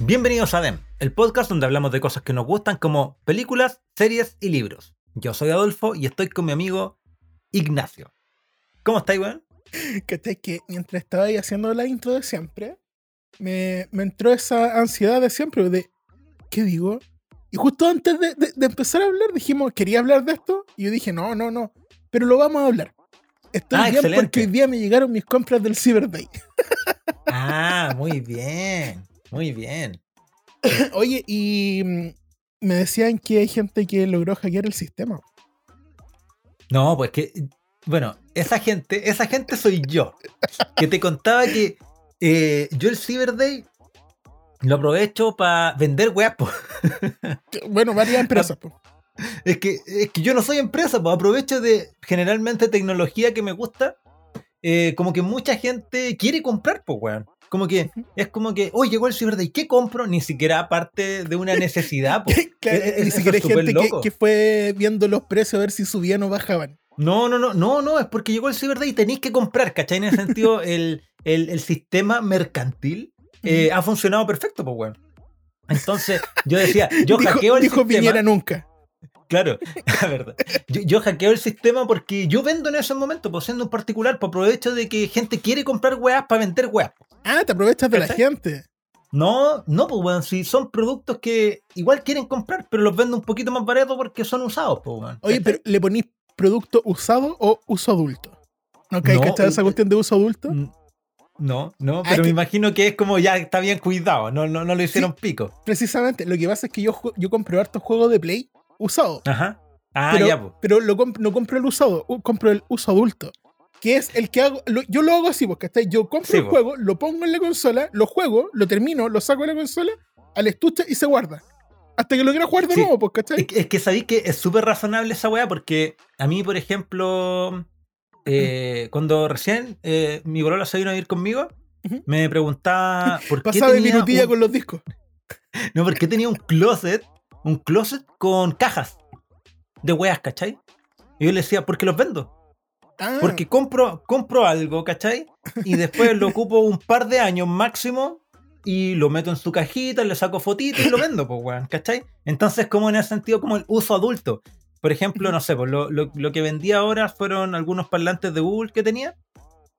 Bienvenidos a DEM, el podcast donde hablamos de cosas que nos gustan como películas, series y libros. Yo soy Adolfo y estoy con mi amigo Ignacio. ¿Cómo estáis, weón? ¿Cachai? Que mientras estaba ahí haciendo la intro de siempre, me, me entró esa ansiedad de siempre de, ¿qué digo? Y justo antes de, de- de empezar a hablar dijimos, quería hablar de esto, y yo dije, no, no, no, pero lo vamos a hablar. Estoy Ah, bien excelente. porque hoy día me llegaron mis compras del Cyber Day. Ah, muy bien, muy bien. Oye, y mm, me decían que hay gente que logró hackear el sistema. No, pues que, bueno, esa gente, esa gente soy yo. Que te contaba que eh, yo el Cyber Day lo aprovecho para vender weas, Bueno, varias empresas. po. Es que, es que yo no soy empresa, pues aprovecho de generalmente tecnología que me gusta. eh, como que mucha gente quiere comprar, pues, weón. Como que es como que, oh, llegó el Cyber Day, ¿qué compro? Ni siquiera parte de una necesidad. Claro, ni siquiera hay gente que, fue viendo los precios a ver si subían o bajaban. No, no, no, no, no, es porque llegó el Cyber Day y tenéis que comprar, ¿cachai? En ese sentido, el, el- el sistema mercantil eh, ha funcionado perfecto, pues, weón. Entonces, yo decía, yo dijo, hackeo el dijo sistema. Piñera nunca. Claro, la verdad. Yo, yo hackeo el sistema porque yo vendo en ese momento, pues siendo un particular, pues aprovecho de que gente quiere comprar weas para vender weas. Ah, te aprovechas de la gente. No, no, pues weón, si son productos que igual quieren comprar, pero los vendo un poquito más barato porque son usados, pues weón. Oye, pero ¿le ponís producto usado o uso adulto? ¿No que No, esa eh, cuestión de uso adulto? No, no, Ah, pero me que- imagino que es como ya está bien cuidado, no, no, no lo hicieron pico. Precisamente, lo que pasa es que yo, yo compro hartos juegos de Play usado. Ajá. Ah, pero ya, pues. pero lo comp- no compro el usado, compro el uso adulto. Que es el que hago. lo- yo lo hago así, porque yo compro Sí, el juego, lo pongo en la consola, lo juego, lo termino, lo saco de la consola, al estuche y se guarda. Hasta que lo quiera jugar de Sí. nuevo, pues, ¿cachai? Es que, es que sabéis que es súper razonable esa weá porque a mí, por ejemplo, eh, cuando recién eh, mi bolola se vino a ir conmigo, me preguntaba por qué Pasaba de tenía minutilla un- con los discos. no, por qué tenía un closet, un closet con cajas de weas, ¿cachai? Y yo le decía, porque los vendo. Porque compro, compro algo, ¿cachai? Y después lo ocupo un par de años máximo y lo meto en su cajita, le saco fotitos y lo vendo, pues, weón, ¿cachai? Entonces, como en ese sentido, como el uso adulto. Por ejemplo, no sé, pues lo, lo- lo que vendí ahora fueron algunos parlantes de Google que tenía.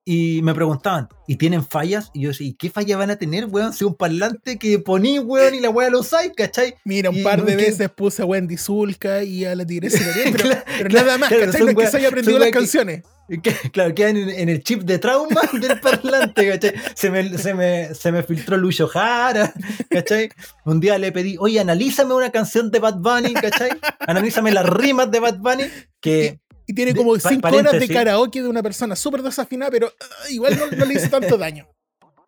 Y me preguntaban, ¿y tienen fallas? Y yo decía, ¿y qué fallas van a tener, weón? Si un parlante que poní, weón, y la weá lo usáis, ¿cachai? Mira, un y par de que- veces puse a Wendy Zulka y a la Tigresa pero, Claro, pero claro, nada más, claro, ¿cachai? son No es que se haya aprendido las que- canciones. Que, claro, quedan en, en el chip de trauma del parlante, ¿cachai? Se me, se me, se me filtró Lucho Jara, ¿cachai? Un día le pedí, oye, analízame una canción de Bad Bunny, ¿cachai? Analízame las rimas de Bad Bunny, que Y tiene como pa- cinco horas de karaoke de una persona súper desafinada, pero ah, igual no, no le hizo tanto daño.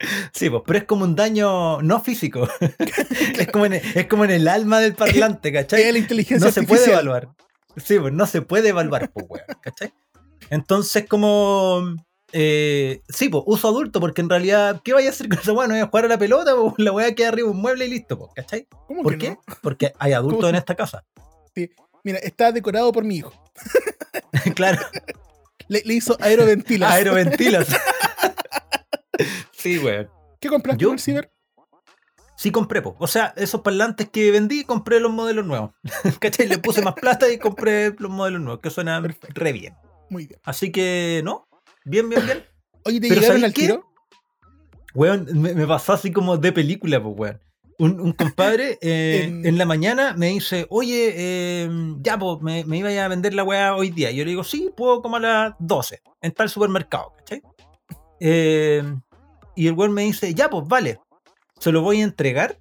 sí, pues, pero es como un daño no físico. es, como en, es como en el alma del parlante, ¿cachai? Es la inteligencia no se puede evaluar. Sí, pues no se puede evaluar, pues, weón, ¿cachai? Entonces, como. eh, sí, pues, uso adulto, porque en realidad, ¿qué vaya a hacer con esa weá? No voy a jugar a la pelota, pues la weá queda arriba de un mueble y listo, pues, ¿cachai? ¿Cómo ¿Por que qué? no? Porque hay adultos ¿Cómo? en esta casa. Mira, está decorado por mi hijo. claro, Le, le hizo aeroventilas. aeroventilas. sí, weón. ¿Qué compraste en el ciber? Sí compré, pues. O sea, esos parlantes que vendí, compré los modelos nuevos. ¿Cachai? Le puse más plata y compré los modelos nuevos, que suenan Perfecto. re bien. Muy bien. Así que, ¿no? Bien, bien, bien. Oye, ¿te Pero llegaron ¿sabéis al qué? tiro? Weón, me, me pasó así como de película, pues, weón. Un, un compadre eh, En- en... la mañana me dice, oye, eh, ya, pues, me, me iba a vender la weá hoy día. Y yo le digo, sí, puedo como a las 12, en tal supermercado, ¿cachai? Eh, y el weón me dice, ya, pues, vale, se lo voy a entregar.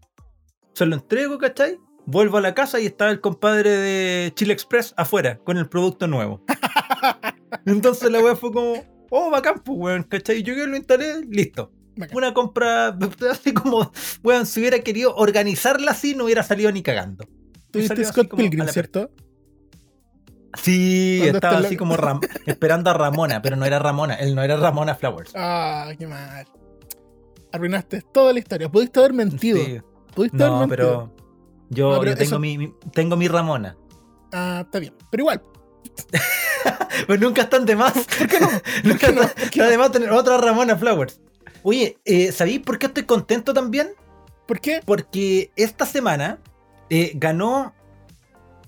Se lo entrego, ¿cachai? Vuelvo a la casa y estaba el compadre de Chile Express afuera, con el producto nuevo. Entonces la weá fue como, oh, bacán, pues, weón, ¿cachai? Yo que lo instalé, listo. Una compra así como, weón, si hubiera querido organizarla así, no hubiera salido ni cagando. Tuviste Scott Pilgrim, ¿cierto? Sí, ¿Dónde estaba la- así como Ram- esperando a Ramona, pero no era Ramona, él no era Ramona Flowers. Ah, qué mal. Arruinaste toda la historia. Pudiste haber mentido. Sí. Pudiste haber No, mentido. pero yo, No, pero yo tengo, eso- mi, mi- tengo mi Ramona. Ah, está bien. Pero igual, Pues nunca están de más. ¿por qué no? nunca qué no? está, está de más tener otra Ramona Flowers. Oye, eh, ¿sabéis por qué estoy contento también? ¿Por qué? Porque esta semana eh, ganó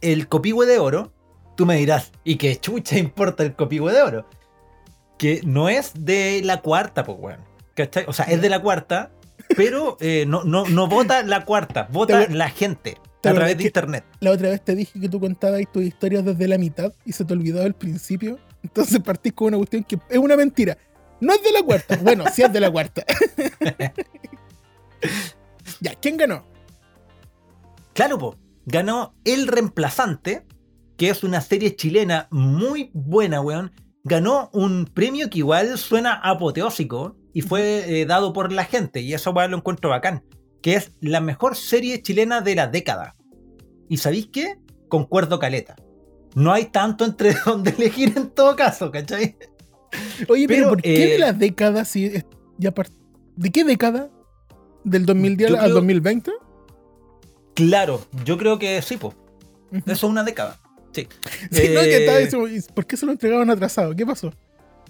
el Copihue de Oro. Tú me dirás, ¿y qué chucha importa el Copihue de Oro? Que no es de la cuarta, pues, weón. ¿Cachai? O sea, es de la cuarta, pero eh, no, no, no vota la cuarta, vota la gente te a través de internet. La otra vez te dije que tú contabas tus historias desde la mitad y se te olvidó el principio. Entonces partís con una cuestión que es una mentira. No es de la cuarta. Bueno, sí es de la cuarta. ya, ¿quién ganó? Claro, po. Ganó El Reemplazante, que es una serie chilena muy buena, weón. Ganó un premio que igual suena apoteósico y fue eh, dado por la gente, y eso weón lo encuentro bacán, que es la mejor serie chilena de la década. ¿Y sabéis qué? Concuerdo caleta. No hay tanto entre donde elegir en todo caso, ¿cachai? Oye, pero, Pero, ¿por qué de eh, la década si es- ya ¿De qué década? ¿Del 2010 Yo al creo- 2020? Claro, yo creo que sí, po. Eso es una década. Sí. Sí, no, que estaba Eh, diciendo, ¿y ¿por qué se lo entregaron atrasado? ¿Qué pasó?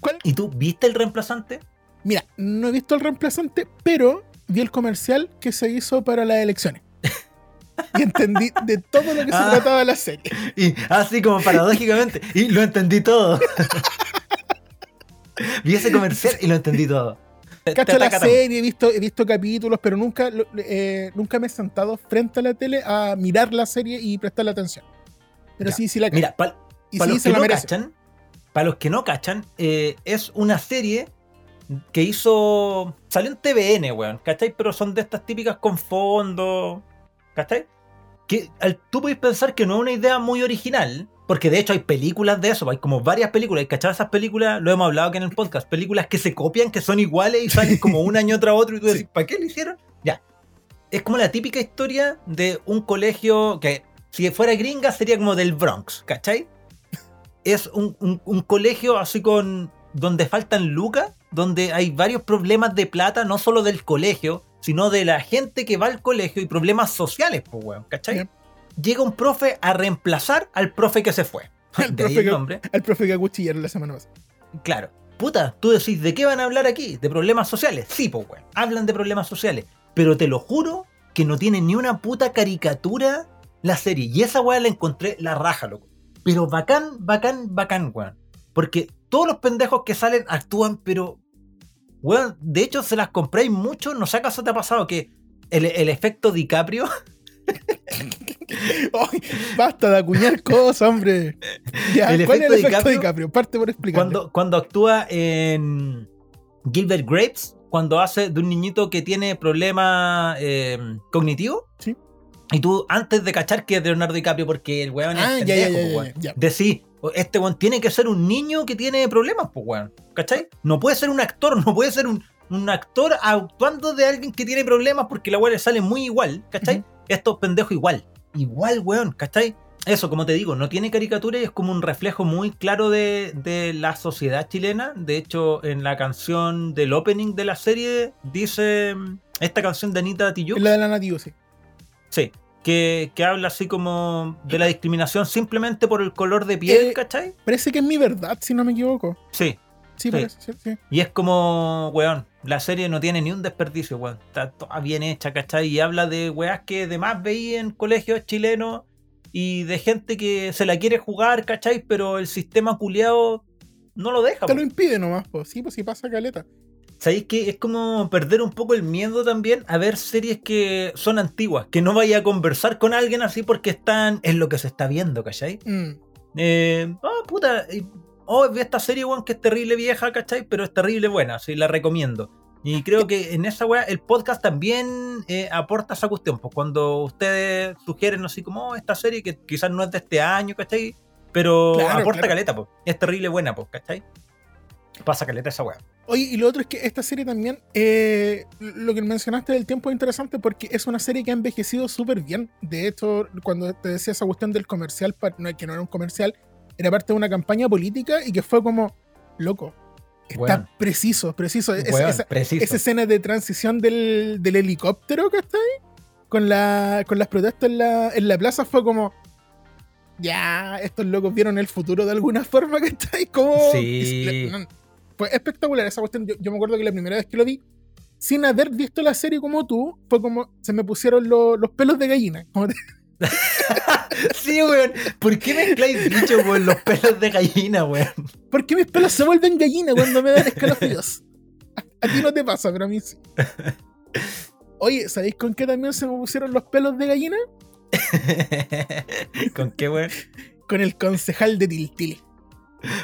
¿Cuál? ¿Y tú viste el reemplazante? Mira, no he visto el reemplazante, pero vi el comercial que se hizo para las elecciones. Y entendí de todo lo que se Ah. trataba la serie. Y así como paradójicamente. Y lo entendí todo. Vi ese comercial y lo entendí todo. Cacho la serie, he visto, he visto capítulos, pero nunca, eh, nunca me he sentado frente a la tele a mirar la serie y prestarle atención. Pero Ya. sí, sí la cacho. Mira, para y sí, los no para los que no cachan, eh, es una serie que hizo. Salió en TVN, weón, ¿cachai? Pero son de estas típicas con fondo, ¿cachai? Que al- tú podés pensar que no es una idea muy original, porque de hecho hay películas de eso, hay como varias películas, y cachai esas películas, lo hemos hablado aquí en el podcast, películas que se copian, que son iguales y salen como un año tras otro, y tú decís, ¿para qué lo hicieron? Ya. Es como la típica historia de un colegio que, si fuera gringa, sería como del Bronx, ¿cachai? Es un, un- un colegio así con. donde faltan lucas, donde hay varios problemas de plata, no solo del colegio, sino de la gente que va al colegio y problemas sociales, pues, weón, ¿cachai? Llega un profe a reemplazar al profe que se fue. Al De ahí profe el que- nombre. Al profe que acuchillaron la semana pasada. Claro. Puta, tú decís, ¿de qué van a hablar aquí? ¿De problemas sociales? Sí, pues, weón. Hablan de problemas sociales. Pero te lo juro que no tiene ni una puta caricatura la serie. Y esa weá la encontré la raja, loco. Pero bacán, bacán, bacán, weón. Porque todos los pendejos que salen actúan, pero. Weón, de hecho se las compráis mucho. No sé acaso te ha pasado que el, el efecto DiCaprio. Basta de acuñar cosas, hombre. Ya, El ¿Cuál es el efecto DiCaprio- DiCaprio? Parte por explicar. Cuando, cuando actúa en Gilbert Grapes, cuando hace de un niñito que tiene problemas eh, cognitivos. Sí. Y tú, antes de cachar que es de Leonardo DiCaprio, porque el weón Ah, es pendejo, ya, po, ya, weón. ya. Decís, este weón tiene que ser un niño que tiene problemas, pues weón. ¿Cachai? No puede ser un actor, no puede ser un, un actor actuando de alguien que tiene problemas porque la weá le sale muy igual, ¿cachai? Ujú. Estos pendejos igual. Igual, weón, ¿cachai? Eso, como te digo, no tiene caricatura y es como un reflejo muy claro de, de la sociedad chilena. De hecho, en la canción del opening de la serie dice mm, esta canción de Anita Tijoux. La de la nativo, sí. Sí, que, que habla así como de la discriminación simplemente por el color de piel, Eh, ¿cachai? Parece que es mi verdad, si no me equivoco. Sí. Sí, parece, sí, sí. Y es como, weón, la serie no tiene ni un desperdicio, weón. Está toda bien hecha, ¿cachai? Y habla de weas que además veía en colegios chilenos y de gente que se la quiere jugar, ¿cachai? Pero el sistema culiado no lo deja. Te po. lo impide nomás, pues. Sí, pues sí pasa caleta. ¿Sabéis que es como perder un poco el miedo también a ver series que son antiguas? Que no vaya a conversar con alguien así porque están en lo que se está viendo, ¿cachai? Mm. Eh, oh, puta. Oh, vi esta serie, weón, que es terrible vieja, ¿cachai? Pero es terrible buena, sí, la recomiendo. Y creo que en esa weá el podcast también eh, aporta esa cuestión. Pues cuando ustedes sugieren así como "Oh, esta serie que quizás no es de este año, ¿cachai? Pero Claro, aporta claro. caleta, pues. Es terrible buena, pues, ¿cachai? Pasa caleta esa weá. Oye, y lo otro es que esta serie también, eh, lo que mencionaste del tiempo es interesante porque es una serie que ha envejecido súper bien. De hecho, cuando te decía esa cuestión del comercial, que no era un comercial, era parte de una campaña política y que fue como, loco, está Weón. preciso, preciso. Es- Weón, esa, preciso. esa escena de transición del, del helicóptero que está ahí, con, la, con las protestas en la, en la plaza, fue como, ya, estos locos vieron el futuro de alguna forma que está ahí, como... Sí. no, fue espectacular esa cuestión. Yo, yo me acuerdo que la primera vez que lo vi, sin haber visto la serie como tú, fue como se me pusieron lo- los pelos de gallina. Como te- Sí, weón. ¿Por qué mezcláis bicho con los pelos de gallina, weón? ¿Por qué mis pelos se vuelven gallina cuando me dan escalofríos? A, a ti no te pasa, pero a mí sí. Oye, ¿sabéis con qué también se me pusieron los pelos de gallina? ¿Con qué, weón? Con el concejal de Tiltili.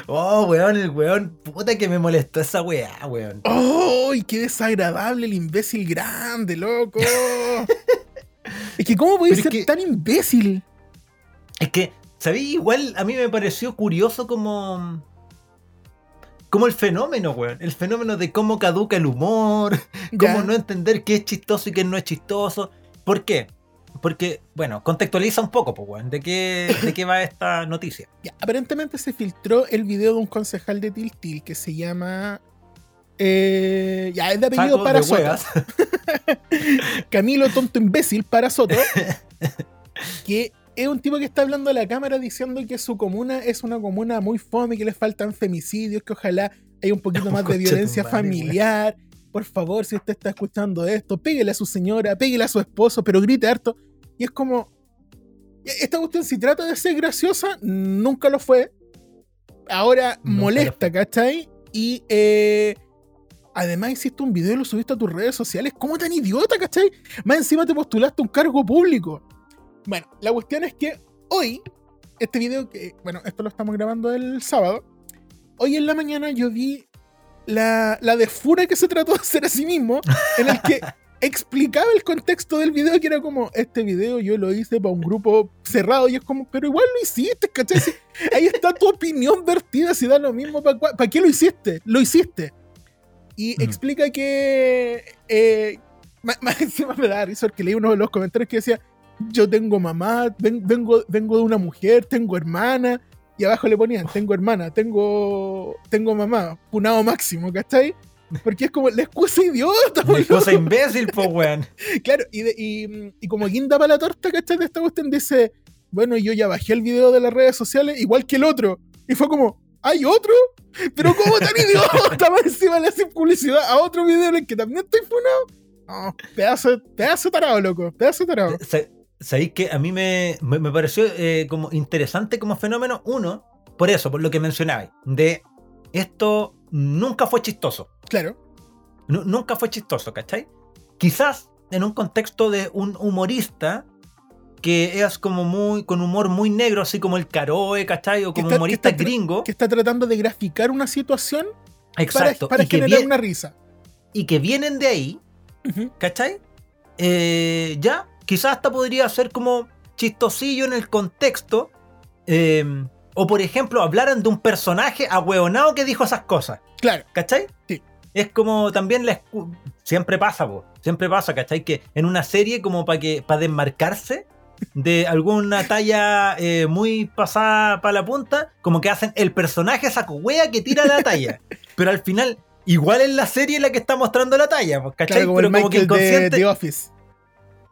Oh, weón, el weón. Puta que me molestó esa weá, weón. ¡Ay, qué desagradable el imbécil grande, loco! es que, ¿cómo es ser que- tan imbécil? Es que, ¿sabí? Igual a mí me pareció curioso como. Como el fenómeno, weón. El fenómeno de cómo caduca el humor, cómo Ya. no entender qué es chistoso y qué no es chistoso. ¿Por qué? Porque, bueno, contextualiza un poco, pues, weón, de qué, de qué va esta noticia. Ya, aparentemente se filtró el video de un concejal de Tiltil que se llama. Eh, ya, es de apellido Saco para de huevas. Camilo Tonto Imbécil para Soto. que es un tipo que está hablando a la cámara diciendo que su comuna es una comuna muy fome, que le faltan femicidios, que ojalá haya un poquito más de violencia madre, familiar. Por favor, si usted está escuchando esto, pégale a su señora, pégale a su esposo, pero grite harto. Y es como. Esta cuestión, si trata de ser graciosa, nunca lo fue. Ahora lo molesta, ¿cachai? Y eh, además hiciste un video y lo subiste a tus redes sociales. ¿Cómo tan idiota, cachai? Más encima te postulaste a un cargo público. Bueno, la cuestión es que hoy, este video que, bueno, esto lo estamos grabando el sábado. Hoy en la mañana yo vi la, la desfura que se trató de hacer a sí mismo, en el que explicaba el contexto del video, que era como, este video yo lo hice para un grupo cerrado, y es como, pero igual lo hiciste, ¿cachai? Si ahí está tu opinión vertida, si da lo mismo, ¿para, ¿para qué lo hiciste? Lo hiciste. Y Mm. explica que, eh, más, más encima me da risa porque leí uno de los comentarios que decía, yo tengo mamá, ven- vengo, vengo de una mujer, tengo hermana, y abajo le ponían, tengo hermana, tengo, tengo mamá, punado máximo, ¿cachai? Porque es como la excusa idiota, boludo. cosa imbécil, pues, weón. Claro, y, de- y, y como guinda para la torta, ¿cachai? De esta cuestión dice, bueno, yo ya bajé el video de las redes sociales igual que el otro. Y fue como, ¿hay otro? Pero ¿cómo tan idiota? Más encima le hacen publicidad a otro video en el que también estoy funado. No, pedazo, pedazo tarado, loco, pedazo tarado. Sa- ¿Sabéis que a mí me, me, me pareció eh, como interesante como fenómeno? Uno, por eso, por lo que mencionabais, de esto nunca fue chistoso. Claro, Nu- nunca fue chistoso, ¿cachai? Quizás en un contexto de un humorista que es como muy, con humor muy negro, así como el Caroe, ¿cachai? O Que como está- que humorista está gringo. que está tratando de graficar una situación para, Exacto. para que generar vie- una risa. y que vienen de ahí. ¿cachai? Eh, ya, quizás hasta podría ser como chistosillo en el contexto. eh, o por ejemplo, hablaran de un personaje ahueonado que dijo esas cosas. Claro, ¿Cachai? Sí. Es como también la siempre pasa, po, siempre pasa, ¿cachai? Que en una serie como para que para desmarcarse de alguna talla eh, muy pasada para la punta, como que hacen el personaje saco wea que tira la talla. Pero al final, igual en la serie la que está mostrando la talla, pues, ¿cachai? claro como Pero el como que Michael de inconsciente. The Office.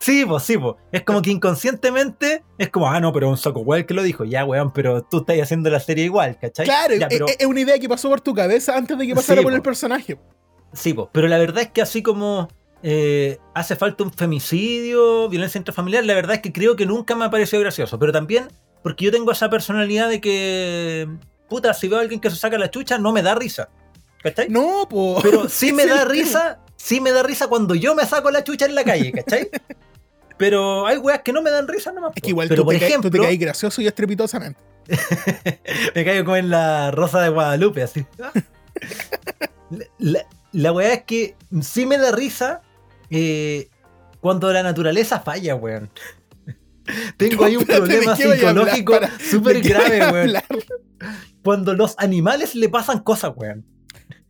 Sí, pues sí, pues. Es como que inconscientemente es como, ah, no, pero un saco el que lo dijo. Ya, weón, pero tú estás haciendo la serie igual, ¿cachai? Claro, Ya, es- pero- es, es una idea que pasó por tu cabeza antes de que pasara Sí, por el po. personaje. Sí, po, pero la verdad es que así como eh, hace falta un femicidio, violencia intrafamiliar, la verdad es que creo que nunca me ha parecido gracioso. Pero también porque yo tengo esa personalidad de que, puta, si veo a alguien que se saca la chucha, no me da risa. ¿Cachai? No, po. Pero sí me da risa, sí me da risa cuando yo me saco la chucha en la calle, ¿cachai? Pero hay weas que no me dan risa nomás. Es que igual pero tú, por te caes- tú te ejemplo, caes gracioso y estrepitosamente. me caigo como en la rosa de Guadalupe, así. La, la, la weá es que sí me da risa eh, cuando la naturaleza falla, weón. Tengo ahí un Espérate, ¿de problema psicológico súper ¿De qué grave, weón. Cuando los animales le pasan cosas, weón.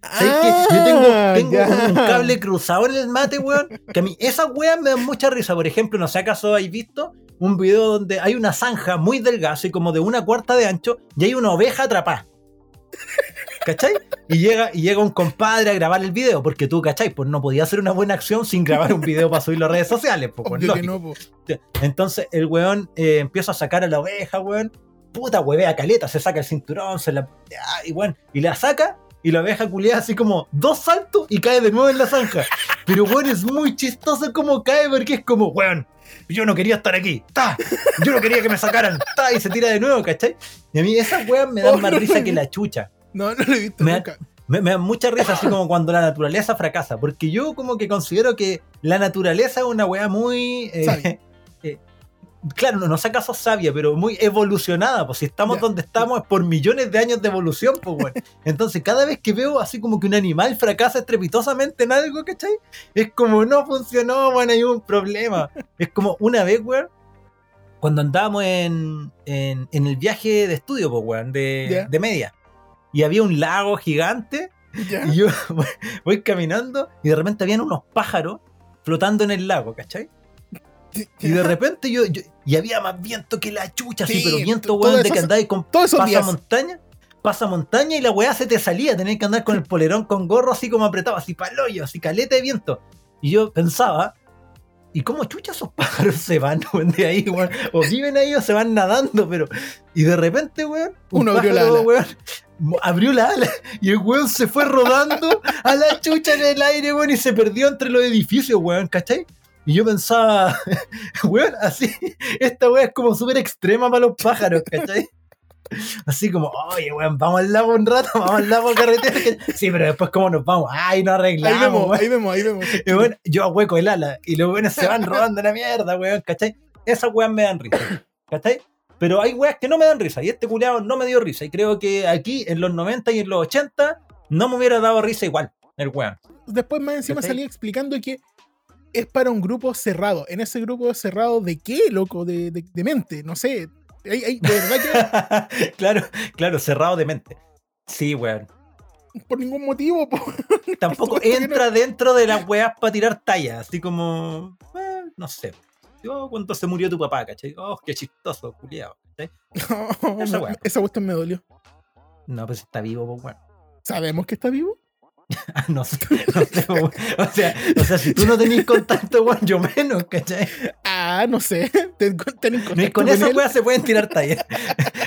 ¿Sabes qué? Yo tengo, Ah, un cable cruzado en el mate, weón. Que a mí esas weas me dan mucha risa. Por ejemplo, no sé acaso habéis visto un video donde hay una zanja muy delgada, así como de una cuarta de ancho, y hay una oveja atrapada. ¿Cachai? Y llega, y llega un compadre a grabar el video, porque tú, ¿cachai? Pues no podía hacer una buena acción sin grabar un video para subirlo a redes sociales. Pues, pues, no. Entonces el weón eh, empieza a sacar a la oveja, weón. Puta, huevea caleta, se saca el cinturón, se la. y bueno, y la saca y la abeja culiada así como dos saltos y cae de nuevo en la zanja. Pero weón, es muy chistoso como cae porque es como, weón, yo no quería estar aquí, ta, yo no quería que me sacaran, ta, y se tira de nuevo, ¿cachai? Y a mí esas weas me dan Oh, más no, risa no. que la chucha. No, no lo he visto Me- nunca. Me, me da mucha risa así como cuando la naturaleza fracasa, porque yo como que considero que la naturaleza es una wea muy... eh, eh, claro, no, no sé acaso sabia, pero muy evolucionada, pues si estamos donde estamos es por millones de años de evolución, pues bueno. Entonces cada vez que veo así como que un animal fracasa estrepitosamente en algo, ¿cachai? Es como no funcionó, bueno, hay un problema. Es como una vez, weón, cuando andábamos en, en, en el viaje de estudio, pues weón, de, de media. Y había un lago gigante Ya. y yo voy, voy caminando y de repente habían unos pájaros flotando en el lago, ¿cachai? Y de repente yo, yo- y había más viento que la chucha, así, Sí, pero viento, to- weón, de que andáis con pasa días. montaña, pasa montaña y la weá se te salía, tenías que andar con el polerón con gorro así como apretado, así paloyo, así caleta de viento. Y yo pensaba, ¿y cómo chucha esos pájaros se van weón, de ahí, weón? O viven ahí o se van nadando, pero. Y de repente, weón, un Uno abrió la ala. weón, abrió la ala y el weón se fue rodando a la chucha en el aire, weón, y se perdió entre los edificios, weón, ¿cachai? Y yo pensaba, weón, así, esta weá es como súper extrema para los pájaros, ¿cachai? Así como, oye, weón, vamos al lago un rato, vamos al lago carretera. Sí, pero después, ¿cómo nos vamos? Ay, no Ahí arreglamos, vemos, weón. ahí vemos, ahí vemos. Y bueno, yo ahueco el ala y los weones se van rodando la mierda, weón, ¿cachai? Esas weas me dan risa, ¿cachai? Pero hay weas que no me dan risa y este culiado no me dio risa. Y creo que aquí en los 90 y en los 80 no me hubiera dado risa igual el weón. Después más encima salía explicando que es para un grupo cerrado. En ese grupo cerrado, ¿de qué, loco? De, de- de mente, no sé. De verdad claro, claro, cerrado de mente. Sí, weón. que por ningún motivo. po. Tampoco Por que entra dentro de las weas para tirar tallas, así como, eh, no sé. Yo cuando se murió tu papá, ¿cachai? Oh, qué chistoso, culiado, ¿cachai? No, Esa cuestión me dolió. No, pues está vivo, pues, weón. ¿Sabemos que está vivo? No sé, no sé, weón. o sea, o sea, si tú no tenés contacto, weón, yo menos, ¿cachai? Ah, no sé. Ten, ten con con esa weá se pueden tirar tallas.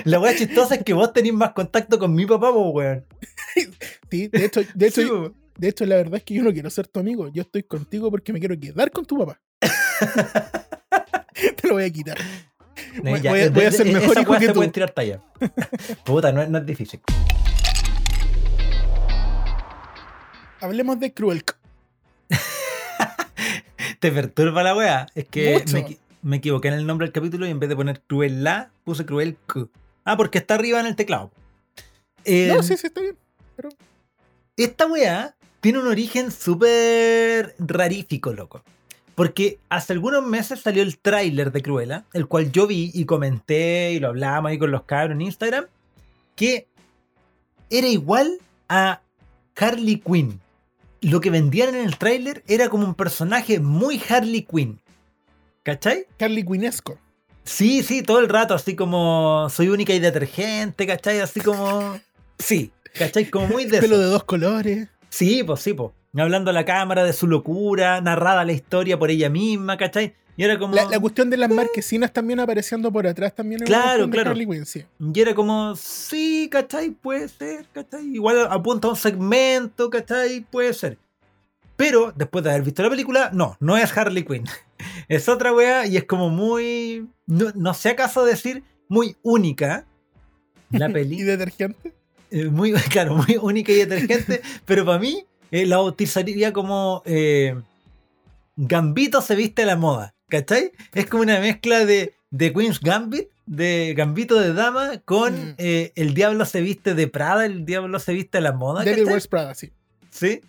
La weá chistosa es que vos tenés más contacto con mi papá, pues, weón. Sí, de hecho, de, hecho, Sí, weón. de hecho, la verdad es que yo no quiero ser tu amigo. Yo estoy contigo porque me quiero quedar con tu papá. Te lo voy a quitar. Voy- Ya, voy a- voy a ser de- mejor hijo que tú. pueden tirar tallas. Puta, no es, no es difícil. Hablemos de Cruel. Te perturba la weá. Es que me, me equivoqué en el nombre del capítulo y en vez de poner cruel la, puse cruel Q. Ah, porque está arriba en el teclado. Eh, No, sí, sí, está bien. Esta weá tiene un origen súper rarífico, loco. Porque hace algunos meses salió el tráiler de Cruella, el cual yo vi y comenté y lo hablábamos ahí con los cabros en Instagram, que era igual a Harley Quinn. Lo que vendían en el tráiler era como un personaje muy Harley Quinn. ¿Cachai? Carly Quinesco. Sí, sí, todo el rato, así como soy única y detergente, ¿cachai? Así como... Sí, ¿cachai? Como muy de... Pelo de dos colores. Sí, pues sí, pues. Hablando a la cámara de su locura, narrada la historia por ella misma, ¿cachai? Y era como. La, la cuestión de las marquesinas también apareciendo por atrás también. es una Claro, de claro. Harley Quinn, sí. Y era como, sí, ¿cachai? Puede ser, ¿cachai? Igual apunta a un segmento, ¿cachai? Puede ser. Pero después de haber visto la película, no, no es Harley Quinn. Es otra wea y es como muy. No, no sé acaso decir muy única. La Y peli. detergente. Eh, muy, claro, muy única y detergente, pero para mí eh, la bautizaría como eh, Gambito se viste a la moda, ¿cachai? Es como una mezcla de, de Queen's Gambit, de Gambito de Dama, con Mm. eh, El Diablo se viste de Prada, El Diablo se viste a la moda, Devil. Wears Prada, sí. Sí.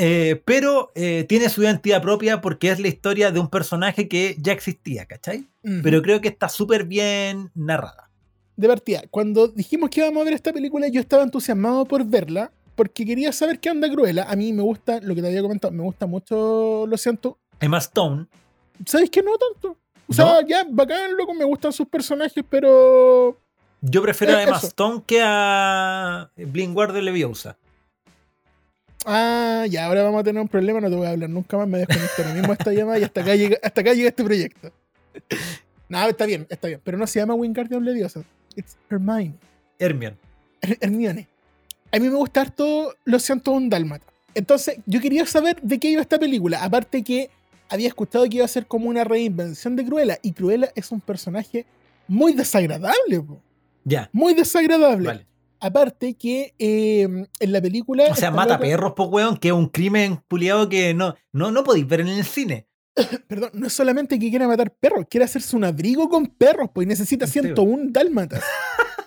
Eh, pero tiene su identidad propia porque es la historia de un personaje que ya existía, ¿cachai? Pero creo que está súper bien narrada. de partida, cuando dijimos que íbamos a ver esta película, yo estaba entusiasmado por verla, porque quería saber qué onda Cruella. A mí me gusta, lo que te había comentado, me gusta mucho, lo siento. Emma Stone, ¿Sabes que no tanto? O sea, ¿No? ya, bacán, loco, me gustan sus personajes, pero. Yo prefiero a Eh, Emma eso. Stone que a Blinkwater Leviosa. Ah, ya, ahora vamos a tener un problema, no te voy a hablar nunca más, me desconecto ahora mismo esta llamada y hasta acá llega, hasta acá llega este proyecto. No, está bien, está bien, pero no se llama Wingardium Leviosa. It's Hermione. Hermione. Her- Hermione. A mí me gusta harto Lo siento un dálmata. Entonces, yo quería saber de qué iba esta película. Aparte que había escuchado que iba a ser como una reinvención de Cruella. Y Cruella es un personaje muy desagradable, po. Ya. Muy desagradable. Vale. Aparte que eh, en la película. O sea, mata loca- perros, po, weón, que es un crimen puliado que no, no, no podéis ver en el cine. Perdón, no es solamente que quiera matar perros, quiere hacerse un abrigo con perros, pues y necesita Sí, 101 dálmatas.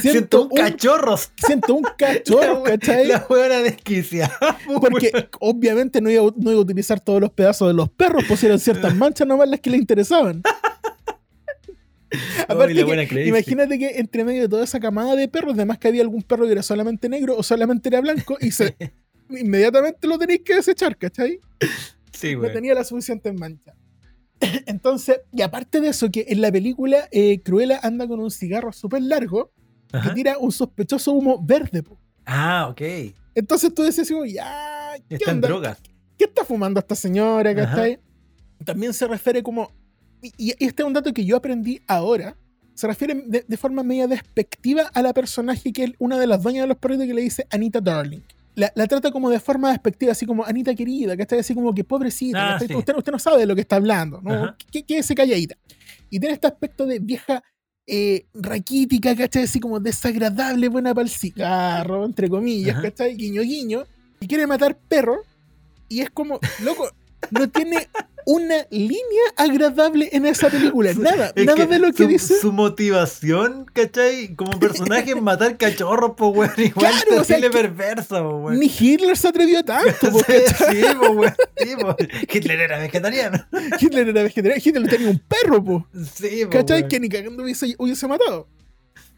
Siento un cachorros. 101 cachorros, ¿cachai? La weona desquiciada. po, Porque obviamente no iba, no iba a utilizar todos los pedazos de los perros, eran ciertas manchas nomás las que le interesaban. Aparte que, imagínate que entre medio de toda esa camada de perros, además que había algún perro que era solamente negro o solamente era blanco, y se, inmediatamente lo tenéis que desechar, ¿cachai? Sí, no tenía la suficiente mancha. Entonces, y aparte de eso, que en la película eh, Cruella anda con un cigarro súper largo que tira un sospechoso humo verde. po. Ah, ok. Entonces tú decías, como, ya, ¿qué Está en onda? drogas. ¿Qué está fumando esta señora? Ajá. ¿cachai? También se refiere como, y, y este es un dato que yo aprendí ahora, se refiere de, de forma media despectiva a la personaje que es una de las dueñas de los perritos que le dice Anita Darling. La, la trata como de forma despectiva, así como Anita querida, que está así como que pobrecita, Ah, ¿cachai? sí. usted, usted no sabe de lo que está hablando. ¿Qué, qué ese calladita? Y tiene este aspecto de vieja eh, raquítica, ¿cachai? Así como desagradable, buena para el cigarro, entre comillas, Ajá. ¿cachai? Guiño, guiño. Y quiere matar perros. Y es como, loco, no tiene una línea agradable en esa película. Nada, Es nada de lo que su, dice. Su motivación, ¿cachai? Como personaje matar cachorros, po, weón. Igual Claro, o sea, po, weón. Ni Hitler se atrevió a tanto. po, Sí, po, weón. Sí, po. Hitler era vegetariano. Hitler era vegetariano. Hitler tenía un perro, po. Sí, po, ¿Cachai? weón. Que ni cagando hubiese, hubiese matado.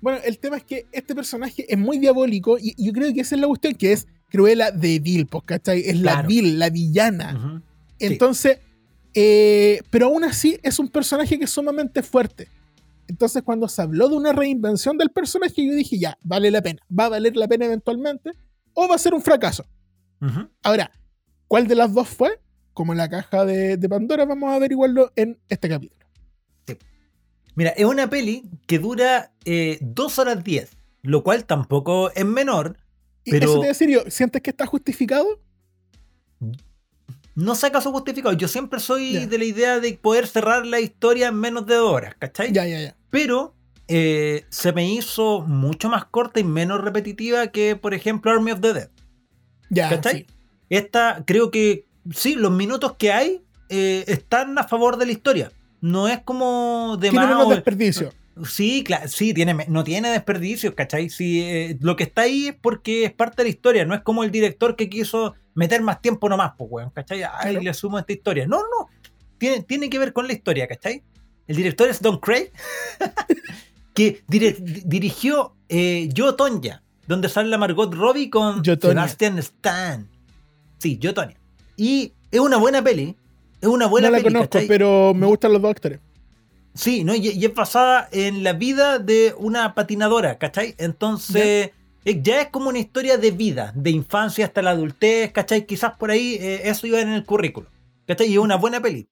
Bueno, el tema es que este personaje es muy diabólico y yo creo que esa es la cuestión, que es Cruella de Vil, pues, ¿cachai? Es la. Vil, la villana. Ujú. Entonces, eh, pero aún así es un personaje que es sumamente fuerte. Entonces, cuando se habló de una reinvención del personaje, yo dije, ya, vale la pena. Va a valer la pena eventualmente o va a ser un fracaso. Ahora, ¿cuál de las dos fue? Como la caja de, de Pandora, vamos a averiguarlo en este capítulo. Mira, es una peli que dura eh, 2 horas 10, lo cual tampoco es menor. Y Pero- eso te voy a decir yo, ¿sientes que está justificado? No sé acaso justificado. Yo siempre soy de la idea de poder cerrar la historia en menos de dos horas, ¿cachai? Ya, ya, ya. Pero eh, se me hizo mucho más corta y menos repetitiva que, por ejemplo, Army of the Dead. Ya, ¿Cachai? sí. Esta, creo que sí, los minutos que hay eh, están a favor de la historia. No es como de Tiene más menos desperdicio. Sí, claro, sí, tiene, no tiene desperdicios, ¿cachai? Sí, eh, lo que está ahí es porque es parte de la historia, no es como el director que quiso meter más tiempo nomás, pues, weón, ¿cachai? Ay, Claro. le sumo esta historia. No, no, tiene, tiene que ver con la historia, ¿cachai? El director es Don Craig, que dirigió eh, Yo, Tonya, donde sale la Margot Robbie con. Sebastian Stan. Sí, Yo, Tonya. Y es una buena peli, es una buena no la peli, conozco, ¿cachai? pero me gustan los dos actores. Sí, ¿no? Y, y es basada en la vida de una patinadora, ¿cachai? Entonces, ya es como una historia de vida, de infancia hasta la adultez, ¿cachai? Quizás por ahí eh, eso iba en el currículo, ¿cachai? Y es una buena peli.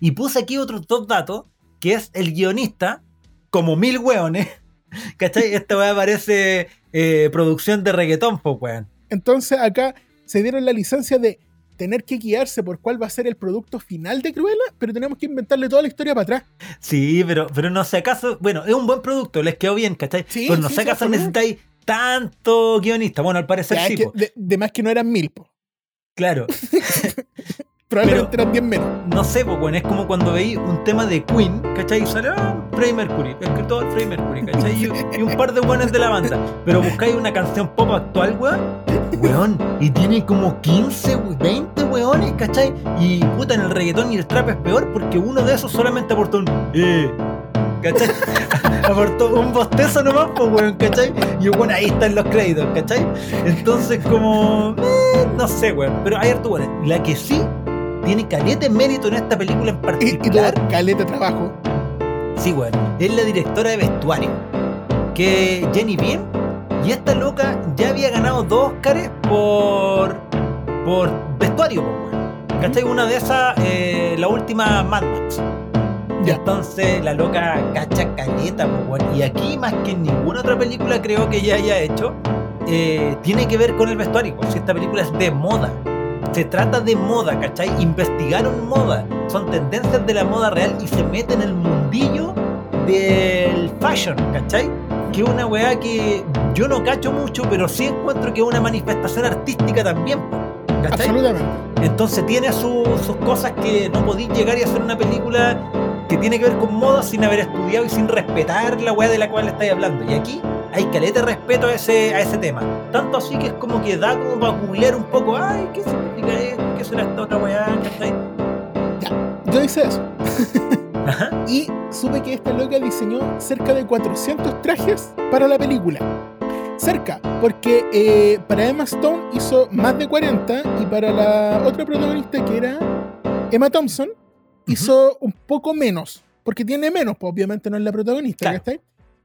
Y puse aquí otros dos datos, que es el guionista, como mil hueones, ¿cachai? Esta weá parece eh, producción de reggaetón, pues, weón. Entonces acá se dieron la licencia de tener que guiarse por cuál va a ser el producto final de Cruella, pero tenemos que inventarle toda la historia para atrás. Sí, pero, pero no sé acaso, bueno, es un buen producto, les quedó bien, ¿cachai? Sí, pero no sé sí, acaso necesitáis tanto guionista. Bueno, al parecer Ya, sí, que de, de más que no eran mil, po. claro. probablemente eran diez menos. No sé, pues bueno, es como cuando veis un tema de Queen, ¿cachai? Y sale ah, Freddie Mercury, escritor Freddie Mercury, ¿cachai? Y, y un par de buenos de la banda. Pero buscáis una canción pop actual, weón. Weón, y tiene como 15, we- 20 weones, ¿cachai? Y puta, en el reggaetón y el trap es peor porque uno de esos solamente aportó un eh. ¿Cachai? aportó un bostezo nomás, pues weón, ¿cachai? Y bueno, ahí están los créditos, ¿cachai? Entonces, como. eh, no sé, weón. Pero hay harto weón. La que sí tiene caleta de mérito en esta película en Y, y particular. caleta trabajo. Sí, weón. Es la directora de vestuario. Que Jenny Bean. Y esta loca ya había ganado dos Oscars por. por vestuario, weón. ¿Cachai? Una de esas, eh, la última Mad Max. Ya. Entonces la loca cacha caleta, weón. Y aquí, más que en ninguna otra película, creo que ella haya hecho. eh, tiene que ver con el vestuario. Si esta película es de moda. Se trata de moda, ¿cachai? Investigaron moda. Son tendencias de la moda real y se meten en el mundillo del fashion, ¿cachai? Que es una weá que yo no cacho mucho, pero sí encuentro que es una manifestación artística también. ¿cachai? Absolutamente. Entonces tiene su- sus cosas que no podéis llegar y hacer una película que tiene que ver con moda sin haber estudiado y sin respetar la weá de la cual estáis hablando. Y aquí hay caleta de respeto a ese, a ese tema. Tanto así que es como que da como para googlear un poco, ay, ¿qué significa esto? ¿Qué será esta otra weá? ¿Cachai? Yo hice eso. Ajá. Y supe que esta loca diseñó cerca de 400 trajes para la película. Cerca, porque eh, para Emma Stone hizo más de 40 y para la otra protagonista que era Emma Thompson hizo un poco menos, porque tiene menos, pues obviamente no es la protagonista, Claro. ¿cachai?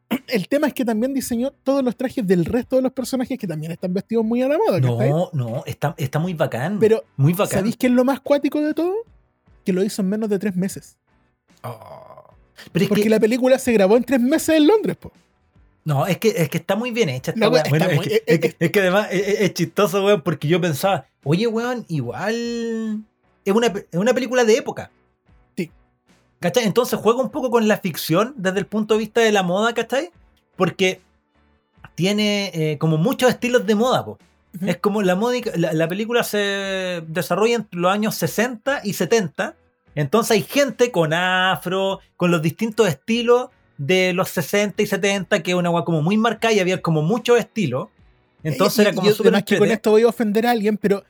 El tema es que también diseñó todos los trajes del resto de los personajes que también están vestidos muy a la moda. No, no, está, está muy bacán. Pero, muy bacán. ¿sabéis qué es lo más cuático de todo? Que lo hizo en menos de tres meses. Oh. Pero es Porque que, la película se grabó en tres meses en Londres, po. no, es que, es que está muy bien hecha esta Bueno, es, muy- que, es que- es que además es, chistoso, weón, porque yo pensaba, oye, weón, igual es una, una película de época. ¿Cachai? Entonces juega un poco con la ficción desde el punto de vista de la moda, ¿cachai? Porque tiene eh, como muchos estilos de moda, po. Es como la, módica- la, la película se desarrolla entre los años 60 y 70. Entonces hay gente con afro, con los distintos estilos de los 60 y 70, que es una weá como muy marcada y había como muchos estilos. Entonces Eh, era como y súper además que con esto voy a ofender a alguien, pero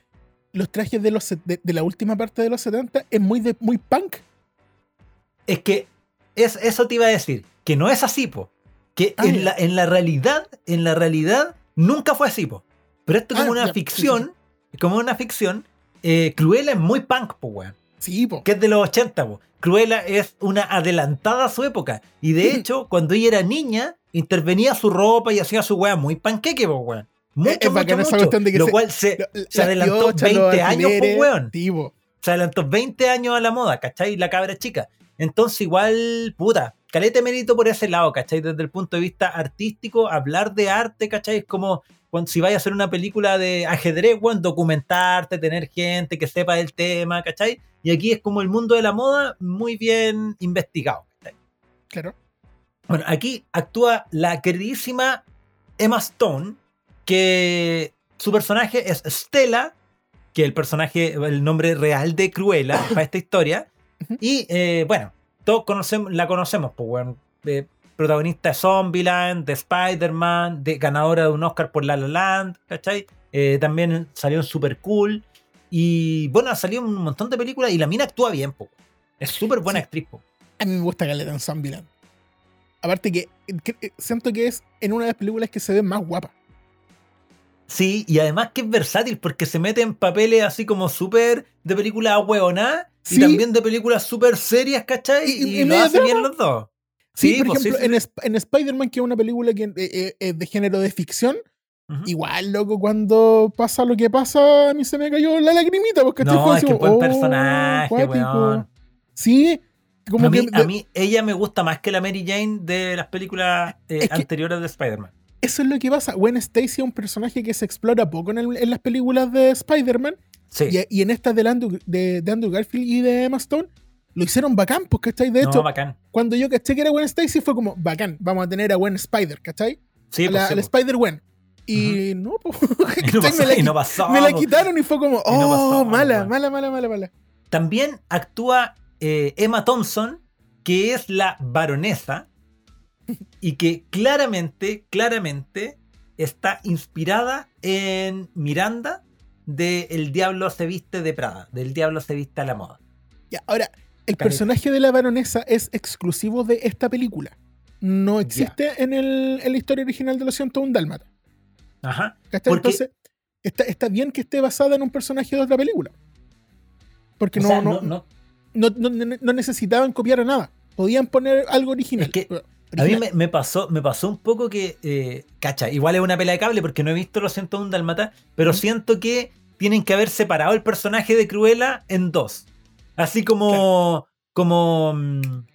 los trajes de, los, se- de, de la última parte de los 70 es muy, de, muy punk. Es que es, eso te iba a decir, que no es así, po. Que Ah, en, la, en la realidad, en la realidad, nunca fue así, po. Pero esto es como Ah, una ya, sí, ficción, como una ficción, eh, Cruella es muy punk, po, weón. Sí, po. que es de los 80, po. Cruella es una adelantada a su época. Y de hecho, cuando ella era niña, intervenía su ropa y hacía su weá muy panqueque, po, weón. Mucho, Es- mucho, esa mucho. cuestión de que Lo se- cual se, Lo- se las adelantó piochas, los 20 años, po, weón. Se adelantó 20 años a la moda, ¿cachai? La cabra chica. Entonces, igual, puta, calete mérito por ese lado, ¿cachai? Desde el punto de vista artístico, hablar de arte, ¿cachai? Es como cuando, si vais a hacer una película de ajedrez, weón, documentarte, tener gente que sepa del tema, ¿cachai? Y aquí es como el mundo de la moda muy bien investigado, ¿cachai? Claro. Bueno, aquí actúa la queridísima Emma Stone, que su personaje es Stella, que el personaje, el nombre real de Cruella para esta historia. Y eh, bueno, todos conocemos, la conocemos, pues, bueno, eh, protagonista de Zombieland, de Spider-Man, de ganadora de un Oscar por La La Land, ¿cachai? Eh, también salió en Super Cool. Y bueno, ha salido un montón de películas y la mina actúa bien, po. Es súper buena Sí. actriz, po. A mí me gusta Caleta en Zombieland. Aparte que, que- eh, siento que es en una de las películas que se ve más guapa. Sí, y además que es versátil porque se mete en papeles así como súper de películas ahueonadas Sí. y también de películas súper serias, ¿cachai? Y- Y, y- y lo medio hace bien los dos. Sí, por pues, ejemplo, sí, en. Sp- en Spider-Man, que es una película que, eh, eh, de género de ficción, igual, loco, cuando pasa lo que pasa, a mí se me cayó la lagrimita. Porque No, es que buen personaje, weón. Sí, como a, mí, que a mí ella me gusta más que la Mary Jane de las películas eh, que- anteriores de Spider-Man. Eso es lo que pasa. Gwen Stacy es un personaje que se explora poco en, el- en las películas de Spider-Man. Sí. Y, y en estas de, Andrew- de, de Andrew Garfield y de Emma Stone, lo hicieron bacán, pues, ¿cachai? De no, hecho, bacán. cuando yo caché que era Gwen Stacy, fue como, bacán, vamos a tener a Gwen Spider, ¿cachai? Sí, a pues, la, sí, la pues. Spider-Gwen. Y no, pues, Y no pasó, me, la, y no qui- pasó, me la po. quitaron y fue como, no oh, pasó, mala, mala, mala, mala, mala. También actúa eh, Emma Thompson, que es la baronesa y que claramente, claramente está inspirada en Miranda de El Diablo se viste de Prada, del Diablo se viste a la moda. Ya, ahora, el personaje de la baronesa es exclusivo de esta película. No existe en, el, en la historia original de los 101 Dálmata. Ajá. Entonces, está, está bien que esté basada en un personaje de otra película. Porque no, sea, no, no- no- necesitaban copiar a nada. Podían poner algo original. Es que A mí me, me pasó, me pasó un poco que, eh, cacha, igual es una pela de cable porque no he visto los 101 Dalmata, pero siento que tienen que haber separado el personaje de Cruella en dos. Así como, como, mm,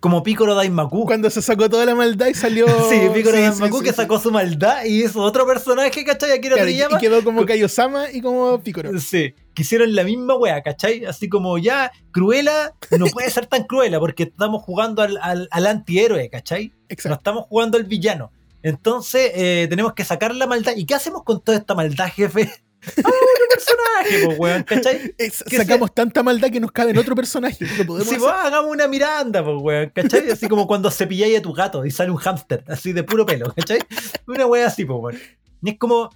como Piccolo Daimaku. Cuando se sacó toda la maldad y salió. Sí, Piccolo sí, Daimaku sí, que sacó su maldad y hizo otro personaje, ¿cachai? Akira Claro, y, y Toriyama. quedó como Kaiosama y como Piccolo. Sí, que hicieron la misma wea, ¿cachai? Así como ya, Cruella no puede ser tan cruela porque estamos jugando al, al, al antihéroe, ¿cachai? No Exacto. estamos jugando al villano. Entonces eh, tenemos que sacar la maldad. ¿Y qué hacemos con toda esta maldad, jefe? ¡Ah, otro personaje, pues, weón, ¿cachai? Es- que sacamos tanta maldad que nos cabe en otro personaje. Lo podemos Si hacer. vos hagamos una Miranda, pues, weón, ¿cachai? Así como cuando cepilláis a tu gato y sale un hámster, así de puro pelo, ¿cachai? Una wea así, pues, weón. Y es como,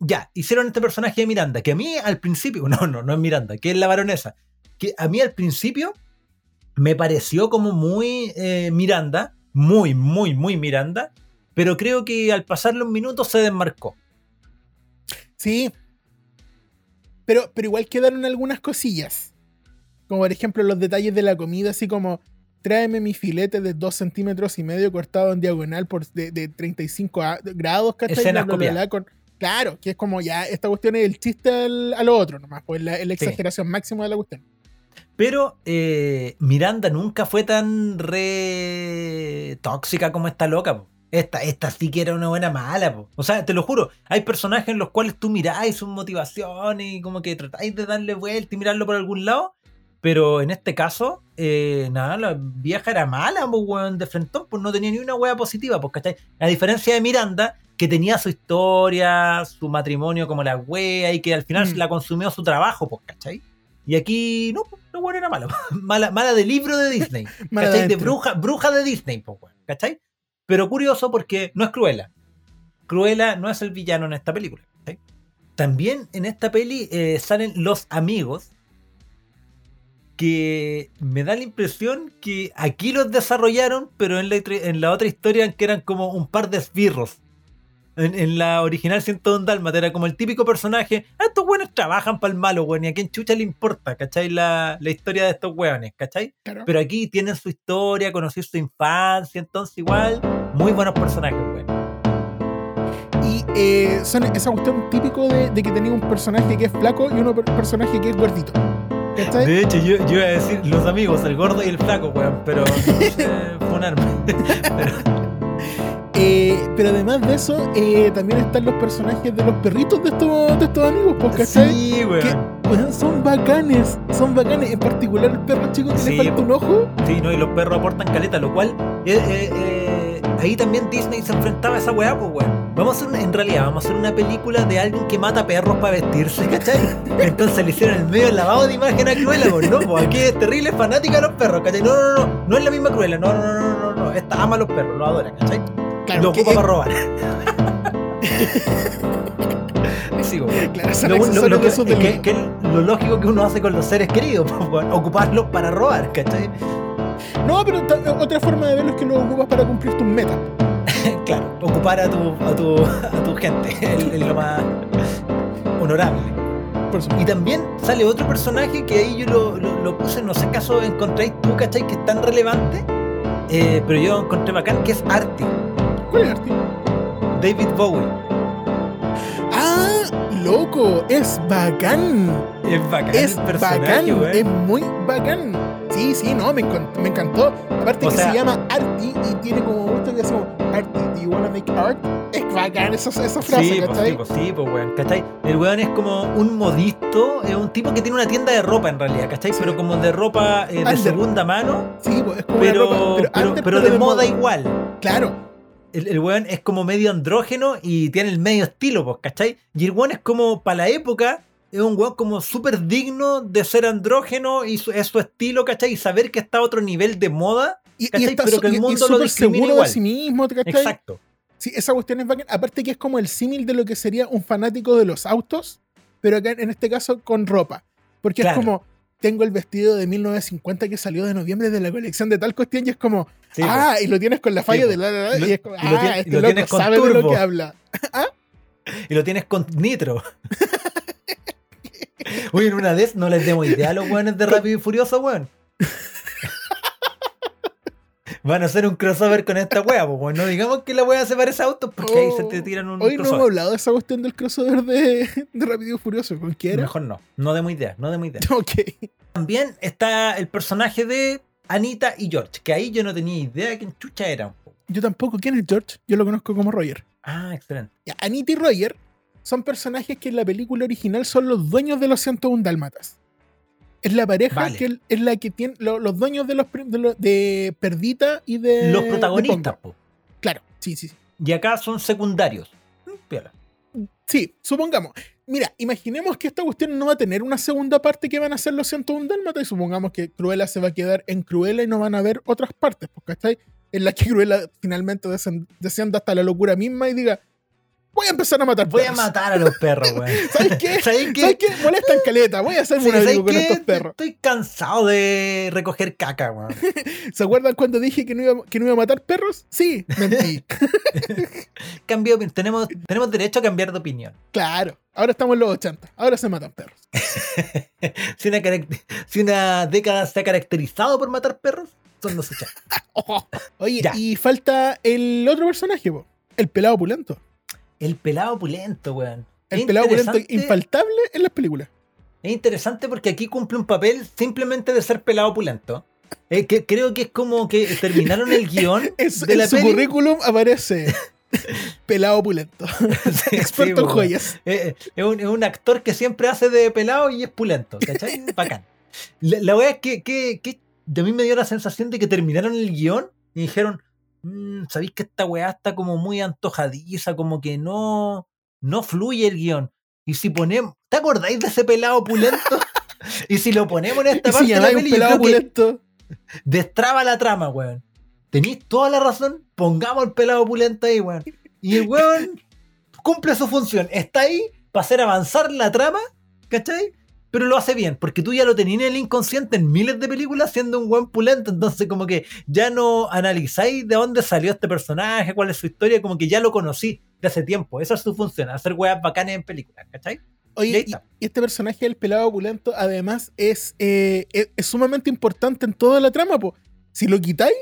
ya, hicieron este personaje de Miranda, que a mí al principio, no, no, no es Miranda, que es la baronesa, que a mí al principio me pareció como muy eh, Miranda, muy, muy, muy Miranda, pero creo que al pasar los minutos se desmarcó. Sí. Pero, pero igual quedaron algunas cosillas. Como por ejemplo los detalles de la comida, así como tráeme mi filete de 2 centímetros y medio cortado en diagonal por de, de 35 a- grados, ¿cachai? Escenas con- claro, que es como ya, esta cuestión es el chiste al- a lo otro nomás, pues la, la exageración máxima de la cuestión. Pero eh, Miranda nunca fue tan re tóxica como esta loca. po. Esta, esta sí que era una buena mala. po. O sea, te lo juro, hay personajes en los cuales tú miráis sus motivaciones y como que tratáis de darle vuelta y mirarlo por algún lado. Pero en este caso, eh, nada, la vieja era mala, pues, weón, de frentón, pues no tenía ni una wea positiva, pues, ¿cachai? A diferencia de Miranda, que tenía su historia, su matrimonio como la wea y que al final Mm. la consumió su trabajo, pues, ¿cachai? Y aquí, no, pues, la wea era mala. mala. Mala de libro de Disney. ¿cachai? De bruja, bruja de Disney, pues, weón, ¿cachai? Pero curioso porque no es Cruella. Cruella no es el villano en esta película. ¿cachai? También en esta peli eh, salen los amigos que me da la impresión que aquí los desarrollaron, pero en la, en la otra historia que eran como un par de esbirros. En, en la original 101 Dálmata era como el típico personaje, "Ah, estos buenos trabajan para el malo, weón, y a quién chucha le importa, ¿cachai? La, la historia de estos weones, ¿cachai? Claro. Pero aquí tienen su historia, conocer su infancia, entonces igual, muy buenos personajes, weón. Y eh, son esa cuestión típico de, de que tenía un personaje que es flaco y un personaje que es gordito. ¿Cachai? De hecho, yo, yo iba a decir los amigos, el gordo y el flaco, weón, pero sé, fue un arma. Pero- Eh, pero además de eso, eh, también están los personajes de los perritos de estos, de estos amigos, pues, ¿cachai? sí, Que weón. weón, son bacanes, son bacanes. En particular el perro chico que Sí, le falta po. un ojo. Sí, ¿no? Y los perros aportan caleta, lo cual eh, eh, eh, ahí también Disney se enfrentaba a esa weá, pues weón. Vamos a hacer, una- en realidad, vamos a hacer una película de alguien que mata perros para vestirse, ¿cachai? Entonces le hicieron el medio lavado de imagen a Cruella, pues no, pues aquí es terrible fanática de los perros, ¿cachai? No, no, no, no es la misma Cruella, no, no, no, no, no, no, esta ama a los perros, los adora, ¿cachai? Claro, lo que, ocupa para robar. sí, weón. claro, Lo, lo- lo que, es lo lógico que uno hace con los seres queridos, pues, ocuparlos para robar, ¿cachai? No, pero otra forma de verlo es que lo ocupas para cumplir tus metas. Claro, ocupar a tu, a tu, a tu gente es lo más honorable. Y también sale otro personaje que ahí yo lo, lo- lo puse, no sé acaso encontráis tú, ¿cachai? Que es tan relevante, eh, pero yo encontré bacán, que es Artie, ¿Cuál es Artie? David Bowie. ¡Ah! ¡Loco! ¡Es bacán! Es bacán Es el personaje, bacán, es muy bacán. Sí, sí, no, me, me encantó. Aparte O que sea- se llama Artie y tiene como esto que hace como Artie, do you wanna make art? Es bacán esa, esa frase, Sí, pues ¿cachai? sí, pues sí, pues weón, ¿cachai? El weón es como un modisto, es un tipo que tiene una tienda de ropa en realidad, ¿cachai? Sí. Pero como de ropa eh, de segunda mano, Sí, pues, es como pero, una ropa, pero, pero de moda igual. Claro, El, el weón es como medio andrógeno y tiene el medio estilo, pues, ¿cachai? Y el weón es como, para la época, es un weón como súper digno de ser andrógeno y su- es su estilo, ¿cachai? Y saber que está a otro nivel de moda. y, está Pero que el y- y mundo lo seguro igual. de sí mismo, ¿cachai? Exacto. Sí, esa cuestión es bacán. Aparte que es como el símil de lo que sería un fanático de los autos, pero acá en este caso con ropa. Porque Claro. es como, tengo el vestido de 1950 que salió de noviembre de la colección de tal cuestión y es como, Sí, ah, y lo tienes con la falla Sí, de la, la, la, Y lo- es como, y lo ah, y este lo loco tienes con sabe de lo turbo. que habla. pues. Y lo tienes con nitro. Uy, en una vez no les demos idea a los weones de Rápido y Furioso, weón. Van a hacer un crossover con esta wea, pues. No digamos que la wea se parece a autos porque ahí se te tiran un Oh, Hoy no hemos hablado de esa cuestión del crossover de, de Rápido y Furioso. ¿Con quién? Mejor no, no demos idea, no demos idea. Ok. También está el personaje de Anita y George, que ahí yo no tenía idea de quién chucha eran. Yo tampoco. ¿Quién es George? Yo lo conozco como Roger. Ah, excelente. Anita y Roger son personajes que en la película original son los dueños de los 101 Dálmatas. Es la pareja Vale. que es la que tiene lo- los dueños de los de, de Perdita y de Los protagonistas. Claro, sí, sí, sí. Y acá son secundarios. Mm, piola. Sí, supongamos. Mira, imaginemos que esta cuestión no va a tener una segunda parte que van a ser los 101 Dálmatas y supongamos que Cruella se va a quedar en Cruella y no van a ver otras partes, pues, ¿cachai? En la que Cruella finalmente descienda hasta la locura misma y diga, voy a empezar a matar Voy a perros". matar a los perros, weón. ¿Sabes qué? ¿Sabes qué? ¿Sabes qué? Molestan caleta, voy a hacerme Sí, una ¿sabes video con qué? estos perros. Estoy cansado de recoger caca, weón. ¿Se acuerdan cuando dije que no iba, que no iba a matar perros? Sí, mentí. Cambio, tenemos, tenemos derecho a cambiar de opinión. claro, ahora estamos en los 80, ahora se matan perros. Si una, si una década se ha caracterizado por matar perros, son los 80. Oye, Ya. y falta el otro personaje, po, el pelado pulento. El pelado pulento, weón. El Es pelado pulento interesante- infaltable en las películas. Es interesante porque aquí cumple un papel simplemente de ser pelado pulento. Eh, que creo que es como que terminaron el guion Es- de en la su peli. currículum aparece pelado pulento, Sí, experto sí, en joyas. Eh, eh, es, un, es un actor que siempre hace de pelado y es pulento, ¿cachai? Bacán. La, la wea es que, que, que a mí me dio la sensación de que terminaron el guion y dijeron, "Mm, ¿sabéis que esta weá está como muy antojadiza? Como que no, no fluye el guion. Y si ponemos, ¿te acordáis de ese pelado pulento? y si lo ponemos en esta parte si de la yo creo que destraba la trama, weón. Tenéis toda la razón, pongamos el pelado pulento ahí, weón. Y el weón cumple su función. Está ahí para hacer avanzar la trama, ¿cachai? Pero lo hace bien, porque tú ya lo tenías en el inconsciente en miles de películas siendo un buen pulento, entonces como que ya no analizáis de dónde salió este personaje, cuál es su historia, como que ya lo conocí de hace tiempo. Esa es su función, hacer weas bacanes en películas, ¿cachai? Oye, y, este personaje del pelado opulento, además, es, eh, es, es sumamente importante en toda la trama, po. Si lo quitáis,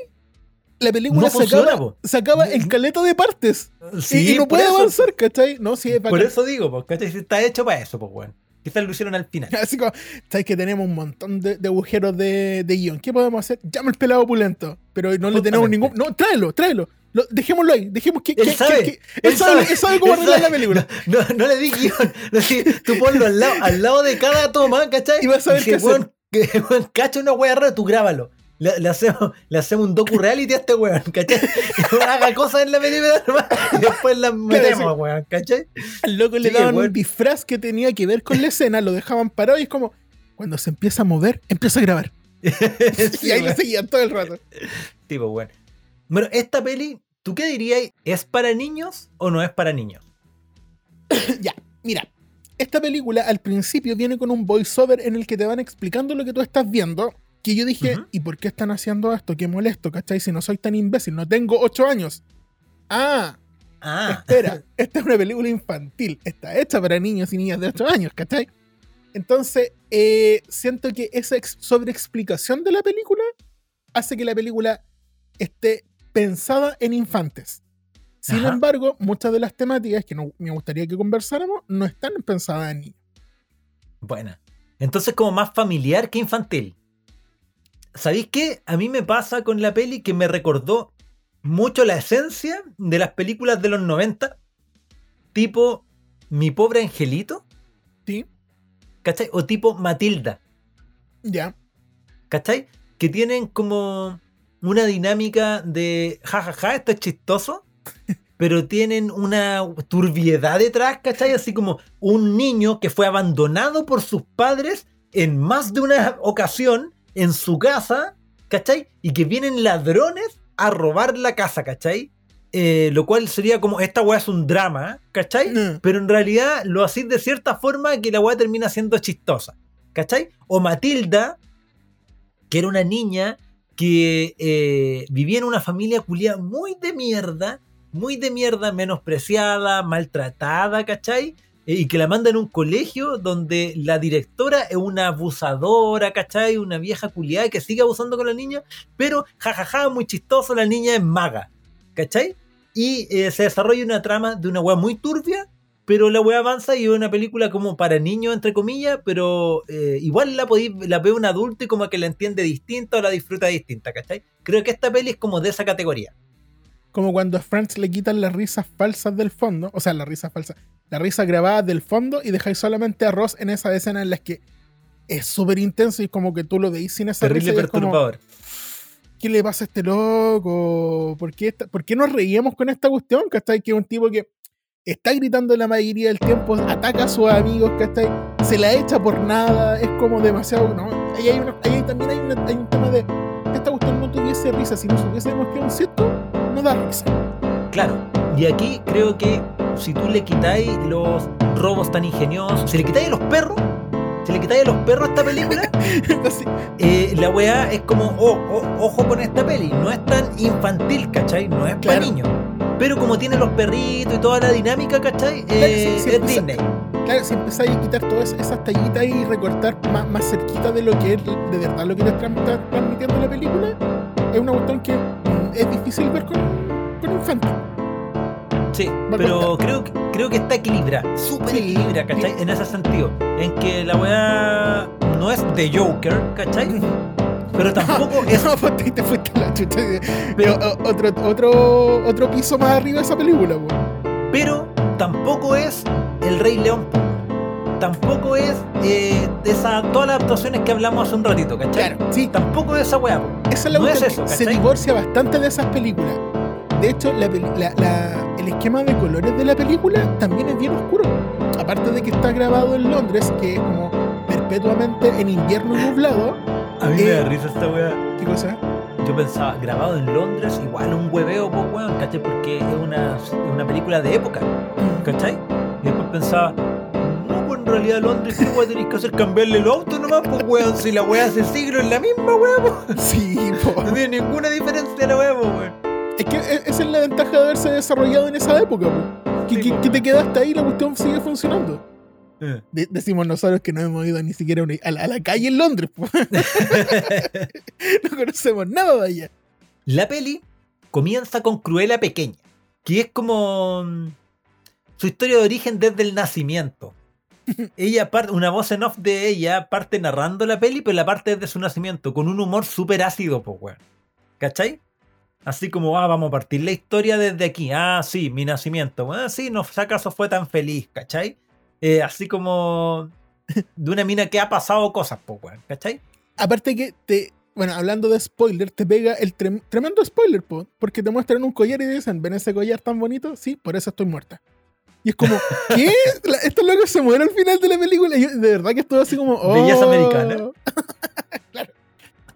la película No se, funciona, acaba, po. se acaba en caleta de partes. Sí, y, no puede eso. avanzar, ¿cachai? No, sí, es Por eso digo, pues, ¿cachai? Está hecho para eso, pues, weón. Quizás lo hicieron al final. Así como, ¿sabes que tenemos un montón de, de agujeros de, de guion? ¿Qué podemos hacer? Llama al pelado opulento. Pero no le tenemos ningún. No, tráelo, tráelo. Lo- dejémoslo ahí. Dejemos que. Él que- sabe, que- que- él, sabe, él sabe cómo él arreglar la película. No, no le di guion. No, sí, tú ponlo al lado, al lado de cada toma, ¿cachai? Y vas a ver que, weón, cacha una wea rara, tú grábalo. Le, le hacemos, le hacemos un docu reality a este weón, ¿cachai? Haga cosas en la película nomás, y después las metemos, weón, ¿cachai? Al loco le daban weón. un disfraz que tenía que ver con la escena, lo dejaban parado y es como. Cuando se empieza a mover, empieza a grabar. Sí, y ahí lo seguían todo el rato. Tipo, weón. Bueno, esta peli, ¿tú qué dirías? ¿Es para niños o no es para niños? ya, mira. Esta película al principio viene con un voiceover en el que te van explicando lo que tú estás viendo. Que yo dije. ¿y por qué están haciendo esto? Qué molesto, ¿cachai? Si no soy tan imbécil, no tengo 8 años. Ah, Ah, espera, esta es una película infantil. Está hecha para niños y niñas de 8 años, ¿cachai? Entonces, eh, siento que esa ex- sobreexplicación de la película hace que la película esté pensada en infantes. Sin Ajá. embargo, muchas de las temáticas que no- me gustaría que conversáramos no están pensadas en niños. Buena. Entonces como más familiar que infantil. ¿Sabéis qué? A mí me pasa con la peli que me recordó mucho la esencia de las películas de los 90. Tipo Mi pobre angelito. ¿Sí? ¿Cachai? O tipo Matilda. Ya. ¿Cachai? Que tienen como una dinámica de jajaja, esto es chistoso, pero tienen una turbiedad detrás, ¿cachai? Así como un niño que fue abandonado por sus padres en más de una ocasión en su casa, ¿cachai? Y que vienen ladrones a robar la casa, ¿cachai? Eh, lo cual sería como, esta weá es un drama, ¿cachai? Mm. Pero en realidad lo hacís de cierta forma que la weá termina siendo chistosa, ¿cachai? O Matilda, que era una niña que eh, vivía en una familia culia muy de mierda, muy de mierda, menospreciada, maltratada, ¿cachai? Eh, y que la mandan a un colegio donde la directora es una abusadora, ¿cachai? Una vieja culiada que sigue abusando con la niña, pero jajaja, muy chistoso, la niña es maga, ¿cachai? Y eh, se desarrolla una trama de una weá muy turbia, pero la weá avanza y es una película como para niños, entre comillas, pero eh, igual la, podí, la ve un adulto y como que la entiende distinta o la disfruta distinta, ¿cachai? Creo que esta peli es como de esa categoría. Como cuando a Friends le quitan las risas falsas del fondo, o sea, las risas falsas, la risa grabada del fondo y dejáis solamente a Ross en esa escena en las que es súper intenso y como que tú lo veis sin esa Terrible risa como, perturbador. ¿qué le pasa a este loco? ¿Por qué, esta- por qué nos reíamos con esta cuestión? ¿Cachai? Que es un tipo que está gritando la mayoría del tiempo, ataca a sus amigos, ¿cachai? Se la echa por nada, es como demasiado. No, ahí, hay una- ahí también hay, una- hay un tema de. Esta cuestión no tuviese risa, si no supiésemos que un sitcom, no da risa. Claro. Y aquí creo que si tú le quitáis los robos tan ingeniosos, si le quitáis a los perros, si le quitáis a los perros a esta película, eh, la weá es como, oh, oh, ojo con esta peli, no es tan infantil, ¿cachai? No es para niños. Pero como tiene los perritos y toda la dinámica, ¿cachai? Eh, sí, sí, es Disney. Claro, si empezáis a quitar todas esas tallitas y recortar más, más cerquita de lo que es de verdad lo que te está tra- transmitiendo la película, es una cuestión que mm, es difícil ver con, infantil. Sí, pero creo, que- creo que está equilibrada, súper Sí, equilibrada, ¿cachai? En ese sentido, en que la weá no es de Joker, ¿cachai? Pero tampoco es... No, pues te, te fuiste la chucha. Pero- otro, otro, otro piso más arriba de esa película, po. Pero tampoco es El Rey León. po. Tampoco es eh, de esa, todas las actuaciones que hablamos hace un ratito, ¿cachai? Claro, sí, Tampoco es esa weá. esa es la no es eso, se divorcia bastante de esas películas. De hecho, la peli- la- la- el esquema de colores de la película también es bien oscuro. Aparte de que está grabado en Londres, que es como perpetuamente en invierno nublado. A mí me Eh, da risa esta weá. ¿Qué cosa? Yo pensaba, grabado en Londres, igual un hueveo, pues weón, ¿cachai? Porque es una, una película de época, ¿cachai? Y después pensaba, no, pues en realidad Londres, ¿qué weá tenéis que hacer? Cambiarle el auto nomás, pues weón, si la weá hace siglo es la misma weá, pues. Sí, po. No tiene ninguna diferencia la weá, pues weón. Es que e- esa es la ventaja de haberse desarrollado en esa época, po. Que, Sí, que- po. que te quedaste ahí y la cuestión sigue funcionando. Eh. De- decimos nosotros que no hemos ido ni siquiera a, una- a la, a la calle en Londres, po. no conocemos nada de allá. La peli comienza con Cruella pequeña, que es como mm, su historia de origen desde el nacimiento. Ella parte, una voz en off de ella parte narrando la peli, pero la parte desde su nacimiento, con un humor súper ácido, pues weón. ¿Cachai? Así como, ah, vamos a partir la historia desde aquí. Ah, sí, mi nacimiento. Bueno, sí, no sé acaso fue tan feliz, ¿cachai? Eh, así como de una mina que ha pasado cosas, pues weón, ¿cachai? Aparte que te. Bueno, hablando de spoiler, te pega el trem- tremendo spoiler, po, porque te muestran un collar y dicen, ¿ven ese collar tan bonito? Sí, por eso estoy muerta. Y es como, ¿qué? Estos locos se mueren al final de la película. Y yo, de verdad que estuve así como, oh. Belleza americana.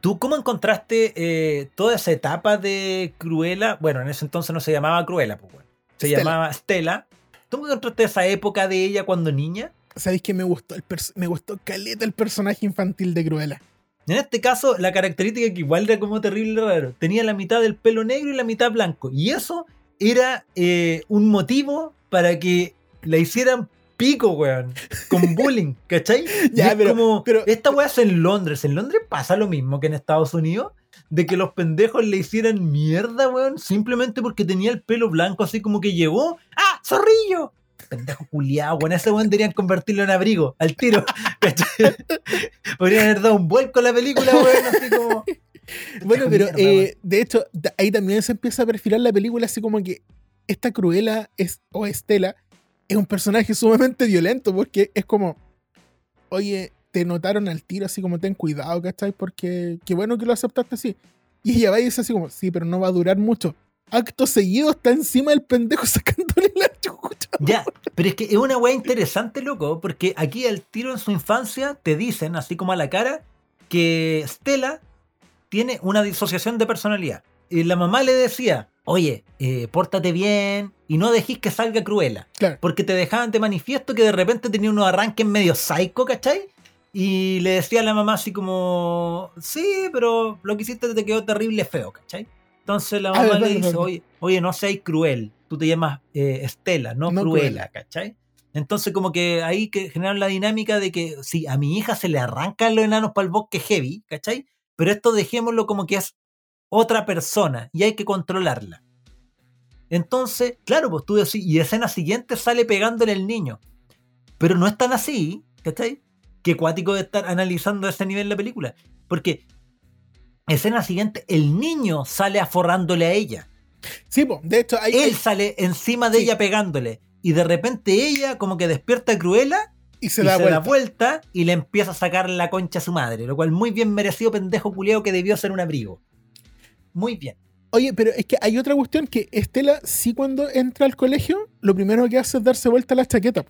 ¿Tú cómo encontraste eh, toda esa etapa de Cruella? Bueno, en ese entonces no se llamaba Cruella, pues bueno. Se Stella. llamaba Stella. ¿Tú cómo encontraste esa época de ella cuando niña? ¿Sabéis que me gustó? El me gustó caleta el personaje infantil de Cruella. En este caso, la característica que igual era como terrible raro. Tenía la mitad del pelo negro y la mitad blanco. Y eso era eh, un motivo para que la hicieran pico, weón. Con bullying, ¿cachai? Y Ya, es pero- como, pero- esta weá es en Londres. En Londres pasa lo mismo que en Estados Unidos. De que los pendejos le hicieran mierda, weón. Simplemente porque tenía el pelo blanco, así como que llegó. ¡Ah! ¡Zorrillo! Pendejo culiado, weón. Ese weón deberían convertirlo en abrigo, al tiro. ¿cachai? Podrían haber dado un vuelco a la película, weón. Así como. Bueno, pero mierda, eh, de hecho, ahí también se empieza a perfilar la película así como que esta Cruella es, o Estela es un personaje sumamente violento porque es como, oye, te notaron al tiro así como ten cuidado, ¿cachai? Porque qué bueno que lo aceptaste así. Y ella va y dice así como, sí, pero no va a durar mucho. Acto seguido está encima del pendejo sacándole la chucha. Ya, pero es que es una weá interesante, loco, porque aquí al tiro en su infancia te dicen, así como a la cara, que Stella tiene una disociación de personalidad. Y la mamá le decía, oye, eh, pórtate bien y no dejes que salga cruela. Claro. Porque te dejaban de manifiesto que de repente tenía unos arranques medio psycho, ¿cachai? Y le decía a la mamá así como, sí, pero lo que hiciste te quedó terrible feo, ¿cachai? Entonces la Ah, mamá le dice, oye, oye, no seas cruel, tú te llamas eh, Estela, no, No Cruela, ¿cachai? Entonces como que ahí que generaron la dinámica de que si a mi hija se le arrancan los enanos para el bosque heavy, ¿cachai? Pero esto dejémoslo como que es otra persona y hay que controlarla. Entonces, claro, pues tú decís, y escena siguiente sale pegándole el niño. Pero no es tan así, ¿cachai? Que cuático de estar analizando ese nivel la película. Porque escena siguiente, el niño sale aforrándole a ella. Sí, pues, de hecho, hay, Él hay- sale encima de Sí. ella pegándole. Y de repente ella como que despierta a Cruella y se y da se vuelta. da vuelta y le empieza a sacar la concha a su madre. Lo cual muy bien merecido pendejo culiao que debió ser un abrigo. Muy bien. Oye, pero es que hay otra cuestión que Estela, sí cuando entra al colegio, lo primero que hace es darse vuelta a la chaqueta,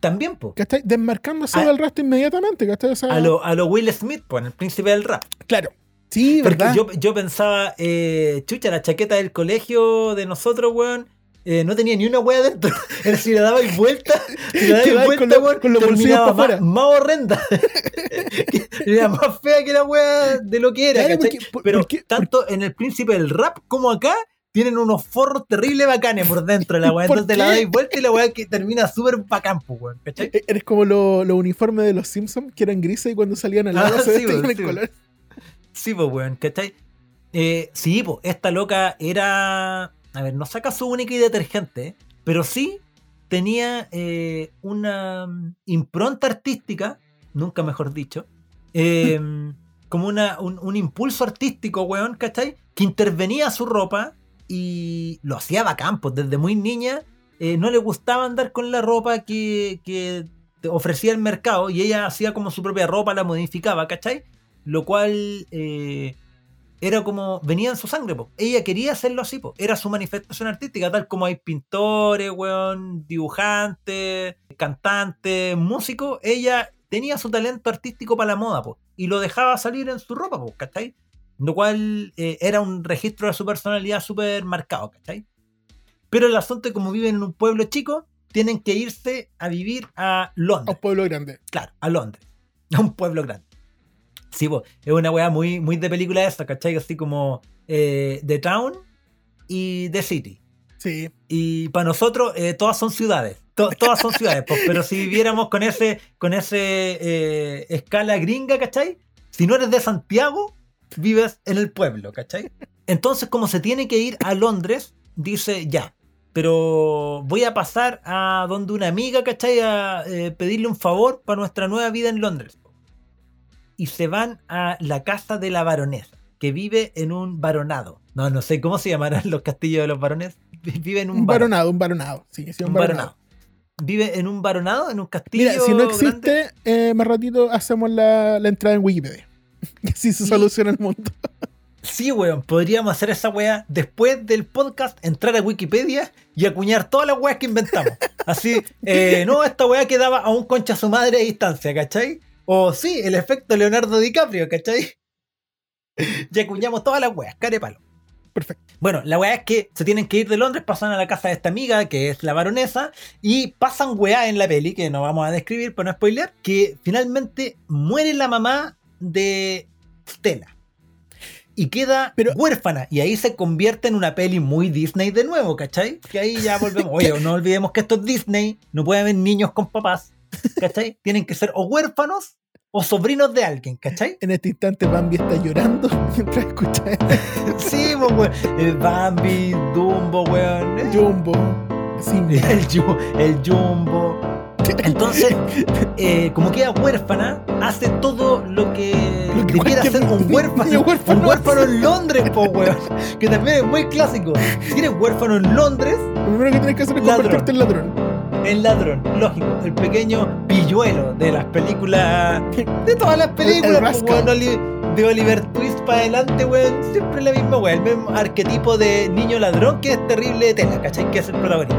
También, po. ¿cachai? Desmarcándose A- del resto inmediatamente, ¿cachai? O sea, A lo, a lo Will Smith, pues, en el príncipe del rap. Claro. Sí, Porque ¿verdad? yo, yo pensaba, eh, chucha, la chaqueta del colegio de nosotros, weón, eh, no tenía ni una wea dentro. Era si le dabais vuelta, si le Quedabais vuelta, con lo- weón, con los bolsillos terminaba pa' más, afuera. más horrenda. era más fea que la wea de lo que era, Claro, ¿cachai? porque- por- Pero porque- tanto en el príncipe del rap como acá, tienen unos forros terribles bacanes por dentro de la wea. ¿Por Entonces la qué? dais vuelta y la wea que termina súper bacán, pues, weón, ¿cachai? E- Eres como los lo uniformes de los Simpsons, que eran grises y cuando salían al lado Ah, se sí, vestían en sí, color. Sí, pues, weón, ¿cachai? Eh, sí, pues, esta loca era. A ver, no saca su única y detergente, pero sí tenía eh, una mm, impronta artística, nunca mejor dicho, eh, como una, un, impulso artístico, weón, ¿cachai? Que intervenía a su ropa y lo hacía bacán, pues desde muy niña eh, no le gustaba andar con la ropa que, que ofrecía el mercado y ella hacía como su propia ropa, la modificaba, ¿cachai? Lo cual eh, era como, venía en su sangre, po. ella quería hacerlo así, po. era su manifestación artística, tal como hay pintores, weón, dibujantes, cantantes, músicos, ella tenía su talento artístico para la moda, po, y lo dejaba salir en su ropa, po, ¿cachai? Lo cual eh, era un registro de su personalidad súper marcado, ¿cachai? Pero el asunto es como viven en un pueblo chico, tienen que irse a vivir a A Londres. un pueblo grande. Claro, a Londres. A un pueblo grande. Sí, po, es una weá muy, muy de película esa, ¿cachai? Así como eh, The Town y The City. Sí. Y para nosotros eh, todas son ciudades. To- todas son ciudades, po, pero si viviéramos con ese, con ese eh, escala gringa, ¿cachai? Si no eres de Santiago, vives en el pueblo, ¿cachai? Entonces, como se tiene que ir a Londres, dice ya. Pero voy a pasar a donde una amiga, ¿cachai? A eh, pedirle un favor para nuestra nueva vida en Londres. Y se van a la casa de la baronesa, que vive en un baronado. No, no sé cómo se llamarán los castillos de los barones. Vive en un, Un baronado. un baronado. Sí, sí, un, Un baronado. baronado. Vive en un baronado, en un castillo. Mira, si no existe, eh, más ratito hacemos la, la entrada en Wikipedia. Y así se soluciona el mundo. Sí, weón, podríamos hacer esa weá después del podcast, entrar a Wikipedia y acuñar todas las weas que inventamos. Así, eh, no, esta weá quedaba a un concha su madre a distancia, ¿cachai? O sí, el efecto Leonardo DiCaprio, ¿cachai? Y acuñamos todas las weas, carepalo. Perfecto. Bueno, la weá es que se tienen que ir de Londres, pasan a la casa de esta amiga, que es la baronesa, y pasan weá en la peli, que no vamos a describir para no spoiler, que finalmente muere la mamá de Stella. Y queda Pero- huérfana. Y ahí se convierte en una peli muy Disney de nuevo, ¿cachai? Que ahí ya volvemos. Oye, no olvidemos que esto es Disney, no puede haber niños con papás, ¿cachai? Tienen que ser o huérfanos o sobrinos de alguien, ¿cachai? En este instante Bambi está llorando mientras escucha Sí, pues, weón. Bambi, Dumbo, weón. eh. Jumbo. Simba. el, Ju- el Jumbo. Entonces, eh, como queda huérfana, hace todo lo que, Lo que debiera hacer un huérfano. huérfano un huérfano en Londres, po, weón. Que también es muy clásico. Si eres huérfano en Londres, Lo primero que tienes que hacer es Ladrón. convertirte en ladrón. El ladrón, lógico. El pequeño pilluelo de las películas. De todas las películas, el de Oliver Twist para adelante, weón. Siempre la misma weón. El mismo arquetipo de niño ladrón que es terrible de tela, ¿cachai? Que es el protagonista.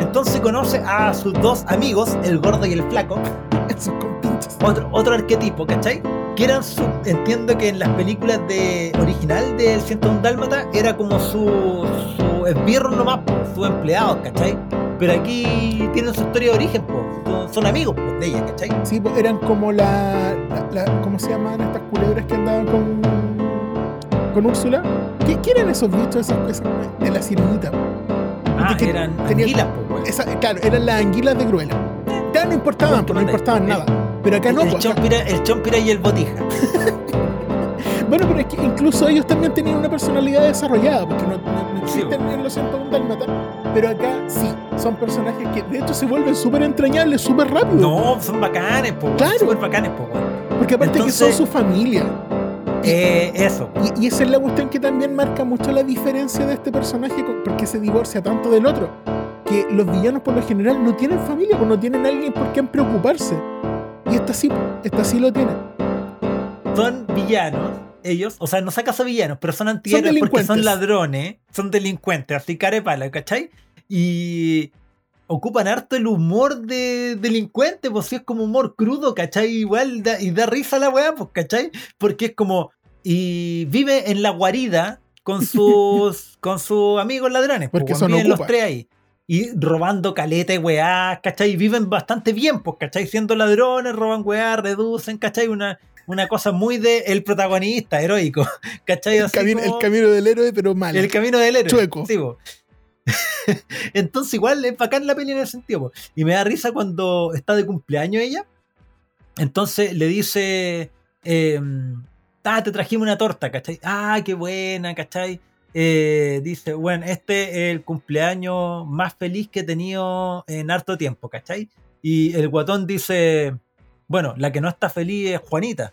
Entonces conoce a sus dos amigos, el gordo y el flaco, sus compinches. otro, otro arquetipo, ¿cachai? Que eran su. Entiendo que en las películas de original del 101 Dálmata era como su. su esbirro nomás, po, sus empleados, ¿cachai? Pero aquí tienen su historia de origen, po. Son, amigos po, de ella, ¿cachai? Sí, pues eran como la, la- la- ¿Cómo se llaman estas culebras que andaban con. con Úrsula? ¿Qué, qué eran esos bichos esas, esas de la sirenita? Ah, que eran tenía- anguilas. Esa- claro, eran las anguilas de Cruella. Ya no importaban, pues no importaban nada. Pero acá no, el, pues, chompira, el chompira y el botija. bueno, pero es que incluso ellos también tenían una personalidad desarrollada, porque no, no- no Sí, existen en los 101 Dálmatas, pero acá sí, son personajes que de hecho se vuelven súper entrañables súper rápido. No, son bacanes, po, Claro. súper bacanes, po, porque aparte que son su familia. Eh, eso. Y, y esa es la cuestión que también marca mucho la diferencia de este personaje, porque se divorcia tanto del otro. Que los villanos por lo general no tienen familia, pues no tienen alguien por quien preocuparse. Y esta sí, esta sí lo tiene. Son villanos, ellos, o sea, no sacas a villanos, pero son antihéroes porque son ladrones, son delincuentes, así carepala, ¿cachai? Y ocupan harto el humor de delincuente, pues sí es como humor crudo, ¿cachai? Igual da- y da risa la weá, pues, ¿cachai? Porque es como. Y vive en la guarida con sus con sus amigos ladrones, pues, Porque weón, son viven los tres ahí. Y robando caleta y weá, ¿cachai? Y viven bastante bien, pues, ¿cachai? Siendo ladrones, roban weá, reducen, ¿cachai? Una, una cosa muy de el protagonista, heroico, ¿cachai? El camino, el camino del héroe, pero mal. el camino del héroe. Chueco. Sí. Entonces, igual es bacán la peli en ese sentido. po. Y me da risa cuando está de cumpleaños ella. Entonces le dice: eh, Ah, te trajimos una torta, ¿cachai? Ah, qué buena, ¿cachai? Eh, dice: Bueno, este es el cumpleaños más feliz que he tenido en harto tiempo, ¿cachai? Y el guatón dice: Bueno, la que no está feliz es Juanita.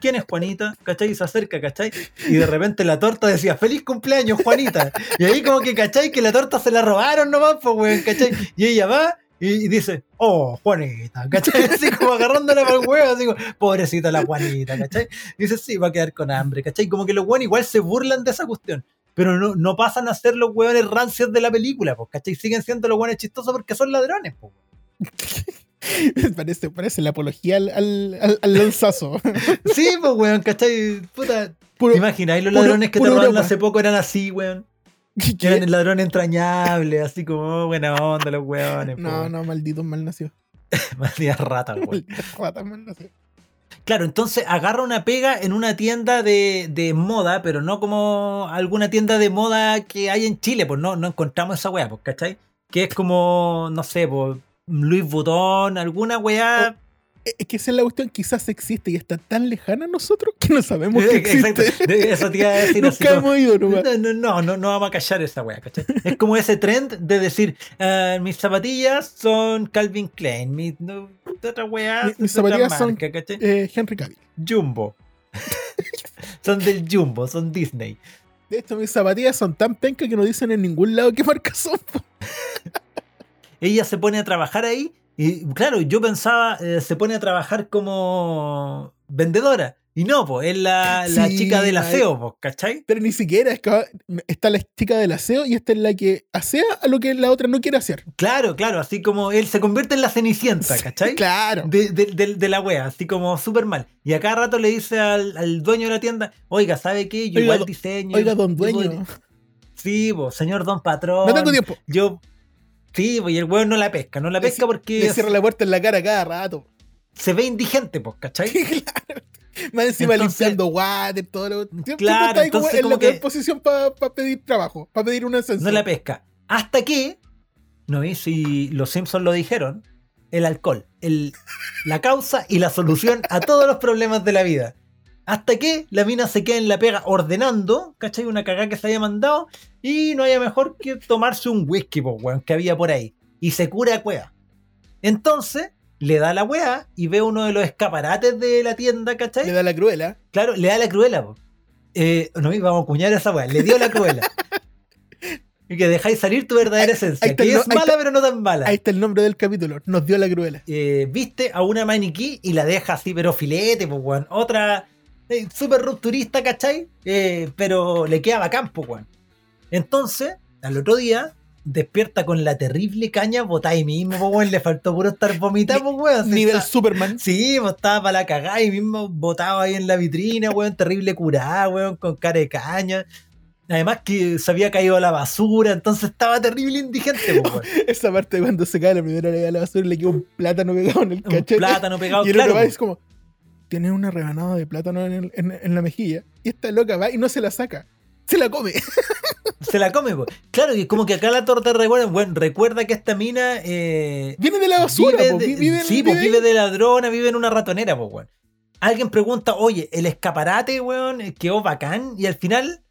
¿Quién es Juanita? ¿Cachai? Y se acerca, ¿cachai? Y de repente la torta decía, feliz cumpleaños, Juanita. Y ahí como que, ¿cachai? Que la torta se la robaron nomás, pues, weón, ¿cachai? Y ella va y, dice, oh, Juanita, ¿cachai? Así como agarrándola para el huevo, así como, pobrecita la Juanita, ¿cachai? Dice, sí, va a quedar con hambre, ¿cachai? Como que los weones igual se burlan de esa cuestión. Pero no, no pasan a ser los hueones rancios de la película, pues, ¿cachai? Siguen siendo los hueones chistosos porque son ladrones, pues. parece, parece la apología al, al, al- lanzazo. Sí, pues, weón, ¿cachai? Puta, Puro- ¿te imagináis los puro- ladrones que te robaron hace poco eran así, weón? ¿Qué? Eran el ladrón entrañable, así como oh, buena onda los weones. No, no, malditos malnacidos. Maldita rata, weón. Malditos ratas malnacidos. Claro, entonces agarra una pega en una tienda de, de moda, pero no como alguna tienda de moda que hay en Chile, pues no, no encontramos esa weá, pues, ¿cachai? Que es como, no sé, pues, Luis Vuitton, alguna weá. Es es que esa es la cuestión, quizás existe y está tan lejana a nosotros que no sabemos que Eh, Exacto, existe. de- eso te iba a decir así Nunca como- hemos ido nomás. No, no, no, no, no vamos a callar esa weá, ¿cachai? Es como ese trend de decir, ah, mis zapatillas son Calvin Klein, mis no, otra weá, Mi- mis zapatillas son-. Eh, Henry Cavill. Jumbo. son del Jumbo, son Disney. De hecho, mis zapatillas son tan pencas que no dicen en ningún lado qué marca son. Ella se pone a trabajar ahí y claro, yo pensaba, eh, se pone a trabajar como vendedora. Y no, pues, es la, la Sí, chica del aseo, pues, ¿cachai? Pero ni siquiera es que está la chica del aseo y esta es la que asea a lo que la otra no quiere hacer. Claro, claro, así como él se convierte en la cenicienta, ¿cachai? Claro. de, de- de- de la wea, así como súper mal. Y a cada rato le dice al, al dueño de la tienda, oiga, ¿sabe qué? Yo Oiga, igual diseño. Oiga, don dueño, Sí, po, señor don patrón. no tengo tiempo. Yo. Sí, pues y el weón no la pesca, no la pesca porque Le cierra la puerta en la cara cada rato. se ve indigente, pues, ¿cachai? claro. Más encima Entonces- limpiando water, todo lo. Siempre, Claro, está ahí como en como la peor que- posición para pedir trabajo, para pedir un ascenso. No la pesca. Hasta que, no vi si los Simpsons lo dijeron, el alcohol, el, la causa y la solución a todos los problemas de la vida. Hasta que la mina se queda en la pega ordenando, ¿cachai? Una cagada que se haya mandado y no haya mejor que tomarse un whisky, po, weón, que había por ahí. Y se cura a cueva. Entonces, le da la weá y ve uno de los escaparates de la tienda, ¿cachai? Le da la cruela. Claro, le da la cruela. po. Eh, no, vamos a cuñar esa weá. Le dio la cruela. y que dejáis salir tu verdadera esencia. ahí que no- es mala, está- pero no tan mala. Ahí está el nombre del capítulo. Nos dio la cruela. Eh, viste a una maniquí y la deja así, pero filete, pues, weón. Otra eh, súper rupturista, ¿cachai? Eh, pero le queda bacán, pues, weón. Entonces, al otro día, despierta con la terrible caña botada ahí mismo, weón. Le faltó puro estar vomitado, pues, weón. Nivel está- Superman. Sí, pues estaba para la cagada y mismo botado ahí en la vitrina, weón, terrible curada, weón, con cara de caña. Además que se había caído a la basura, entonces estaba terrible indigente, weón. Esa parte de cuando se cae la primera vez a la basura y le queda un plátano pegado en el Un cachete. plátano pegado, y el claro. otro va es como, tiene una rebanada de plátano en, el- en- en la mejilla. Y esta loca va y no se la saca. Se la come. Se la come, pues. Claro, y como que acá la torta recuerda, bueno, recuerda que esta mina eh, Viene de la basura, vive, po, de, vive, sí, pues vive vive de ladrona, vive en una ratonera, pues, weón. alguien pregunta, oye, el escaparate, weón, quedó bacán, y al final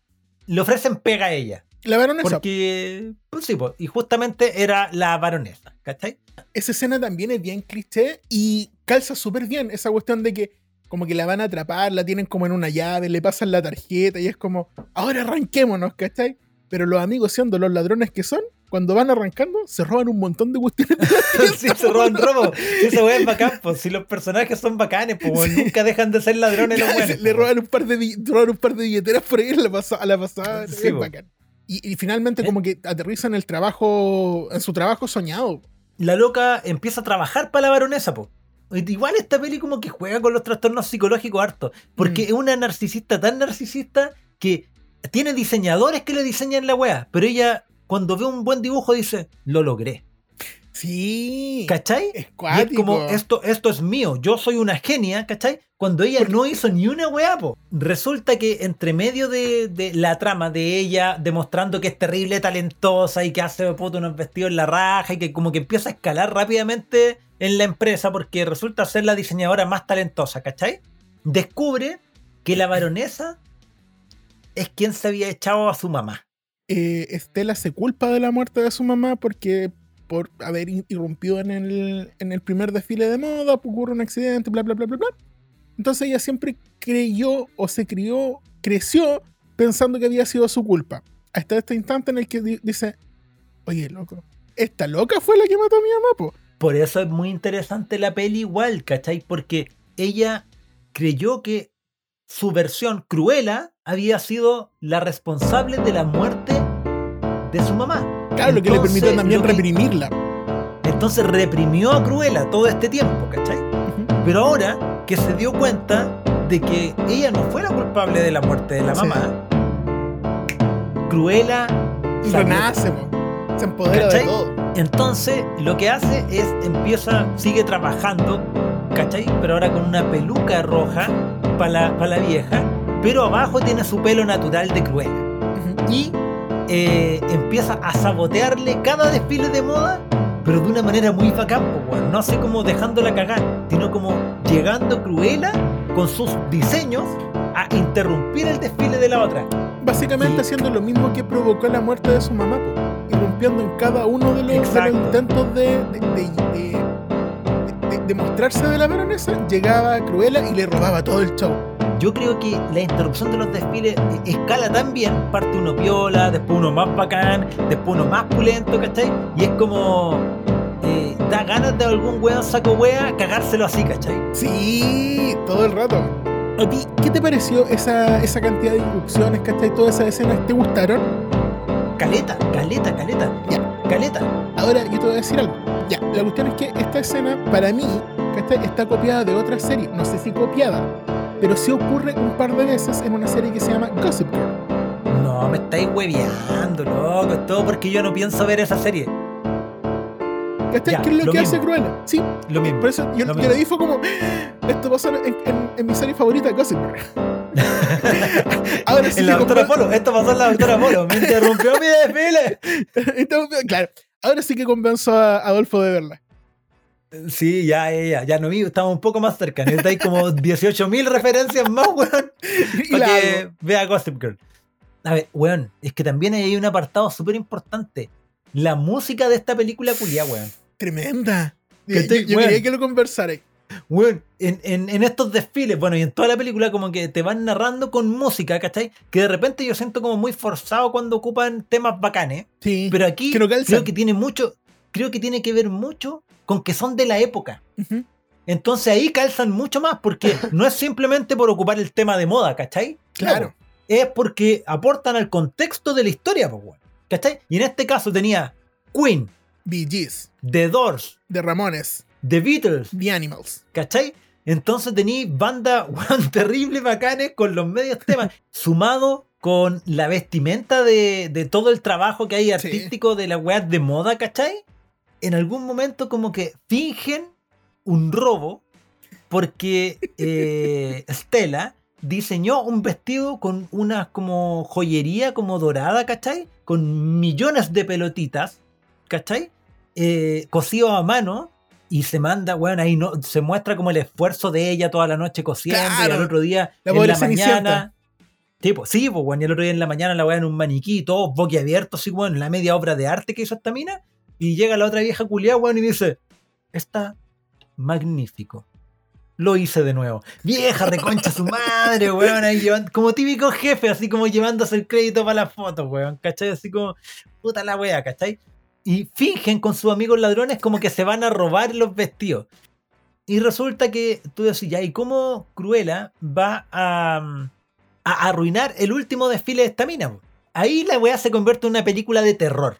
le ofrecen pega a ella. La baronesa. Porque, pues sí, pues, y justamente era la baronesa, ¿cachai? Esa escena también es bien cliché y calza súper bien esa cuestión de que como que la van a atrapar, la tienen como en una llave, le pasan la tarjeta y es como, ahora arranquémonos, ¿cachai? Pero los amigos, siendo los ladrones que son, cuando van arrancando, se roban un montón de cuestiones. de la sí, se roban robo. Esa weá es bacán, pues. Si los personajes son bacanes, pues Sí. nunca dejan de ser ladrones los le, buenos. le roban un par de roban un par de billeteras por ahí a la, pasa- a la pasada. Sí, es po. bacán. Y, y finalmente Eh. como que aterrizan el trabajo, en su trabajo soñado. La loca empieza a trabajar para la baronesa, pues. Igual esta peli como que juega con los trastornos psicológicos harto. Porque Mm. es una narcisista tan narcisista que tiene diseñadores que le diseñan la weá. Pero ella, cuando ve un buen dibujo, dice, lo logré. Sí. ¿Cachai? Es Y es como, esto, esto es mío, yo soy una genia, ¿cachai? Cuando ella no hizo ni una weá, po. Resulta que entre medio de, de la trama de ella demostrando que es terrible, talentosa y que hace puto unos vestidos en la raja y que como que empieza a escalar rápidamente en la empresa porque resulta ser la diseñadora más talentosa, ¿cachai? Descubre que la baronesa es quien se había echado a su mamá. eh, Estela se culpa de la muerte de su mamá porque por haber irrumpido en el, en el primer desfile de moda, ocurre un accidente, bla, bla, bla, bla, bla. Entonces ella siempre creyó o se crió, creció pensando que había sido su culpa. Hasta este instante en el que di- dice, oye, loco, esta loca fue la que mató a mi mamá, po. Por eso es muy interesante la peli igual, ¿cachai? Porque ella creyó que su versión Cruella había sido la responsable de la muerte de su mamá. Claro, lo que le permitió también que- reprimirla. Entonces reprimió a Cruella todo este tiempo, ¿cachai? Pero ahora que se dio cuenta de que ella no fue la culpable de la muerte de la Sí. mamá, Cruella Y salió. renace. Se empodera de ¿Cachai? todo. Entonces, lo que hace es empieza, sigue trabajando, ¿cachai? Pero ahora con una peluca roja para la, pa' la vieja, pero abajo tiene su pelo natural de Cruella. Ujú. Y eh, empieza a sabotearle cada desfile de moda, pero de una manera muy bacán, weón. no así como dejándola cagar, sino como llegando Cruella con sus diseños a interrumpir el desfile de la otra. Básicamente haciendo lo mismo que provocó la muerte de su mamá, po, irrumpiendo en cada uno de los, de los Exacto. intentos de, de, de- mostrarse de la baronesa, llegaba a Cruella y le robaba todo el show. Yo creo que la interrupción de los desfiles escala tan bien. Parte uno piola, después uno más bacán, después uno más pulento, ¿cachai? Y es como. eh, da ganas de algún weón saco wea cagárselo así, ¿cachai? Sí, todo el rato. ¿A ti qué te pareció esa, esa cantidad de irrupciones, ¿cachai? Todas esas escenas, ¿te gustaron? Caleta, caleta, caleta. Ya. Caleta. Ahora yo te voy a decir algo. Ya, la cuestión es que esta escena, para mí, está copiada de otra serie. No sé si copiada, pero sí ocurre un par de veces en una serie que se llama Gossip Girl. No, me estáis hueveando, loco. Es todo porque yo no pienso ver esa serie. ¿Cachai? Ya, ¿Qué es lo, lo que hace. Cruella? Sí, Lo mismo. por eso yo, Lo yo le dije como, "Ah, esto pasó en, en- en mi serie favorita, Gossip Girl. Ahora sí en la doctora Polo. Esto pasó en la doctora Polo. Me interrumpió mi desfile. Claro, ahora sí que convenzo a Adolfo de verla. Sí, ya, ya, ya, no vi, estamos un poco más cerca. Necesitáis como 18.000 referencias más, weón, Y para que vea Gossip Girl. A ver, weón, es que también hay un apartado súper importante. La música de esta película culia, weón. Tremenda. Yo, yo Bueno. quería que lo conversarais. Weón, en, en- en estos desfiles, bueno, y en toda la película como que te van narrando con música, ¿cachai? Que de repente yo siento como muy forzado cuando ocupan temas bacanes. Sí. Pero aquí Que creo que tiene mucho, creo que tiene que ver mucho con que son de la época. Entonces ahí calzan mucho más porque no es simplemente por ocupar el tema de moda, ¿cachai? Claro. No, es porque aportan al contexto de la historia, pues. ¿cachai? Y en este caso tenía Queen, Bee Gees, The Doors, The Ramones, The Beatles, The Animals. ¿cachai? Entonces tení banda weón, terrible bacanes con los medios temas, sumado con la vestimenta de, de todo el trabajo que hay artístico de las weas de moda, ¿cachai? En algún momento como que fingen un robo porque eh, Stella diseñó un vestido con una como joyería como dorada, ¿cachai? Con millones de pelotitas, ¿cachai? Eh, cosido a mano y se manda, weón, ahí no, se muestra como el esfuerzo de ella toda la noche cosiendo y Claro. al otro día La en la mañana. Tipo, sí, pues, weón, y el otro día en la mañana la weón en un maniquí, todos boquiabiertos, así, weón, la media obra de arte que hizo esta mina. Y llega la otra vieja culiada, weón, y dice: Está magnífico. Lo hice de nuevo. Vieja reconcha su madre, weón, ahí llevando, como típico jefe, así como llevándose el crédito para las fotos, weón, ¿cachai? Así como, puta la wea, ¿cachai? Y fingen con sus amigos ladrones como que se van a robar los vestidos. Y resulta que tú decís, ya, ¿y cómo Cruella va a, a arruinar el último desfile de esta mina? po? Ahí la weá se convierte en una película de terror.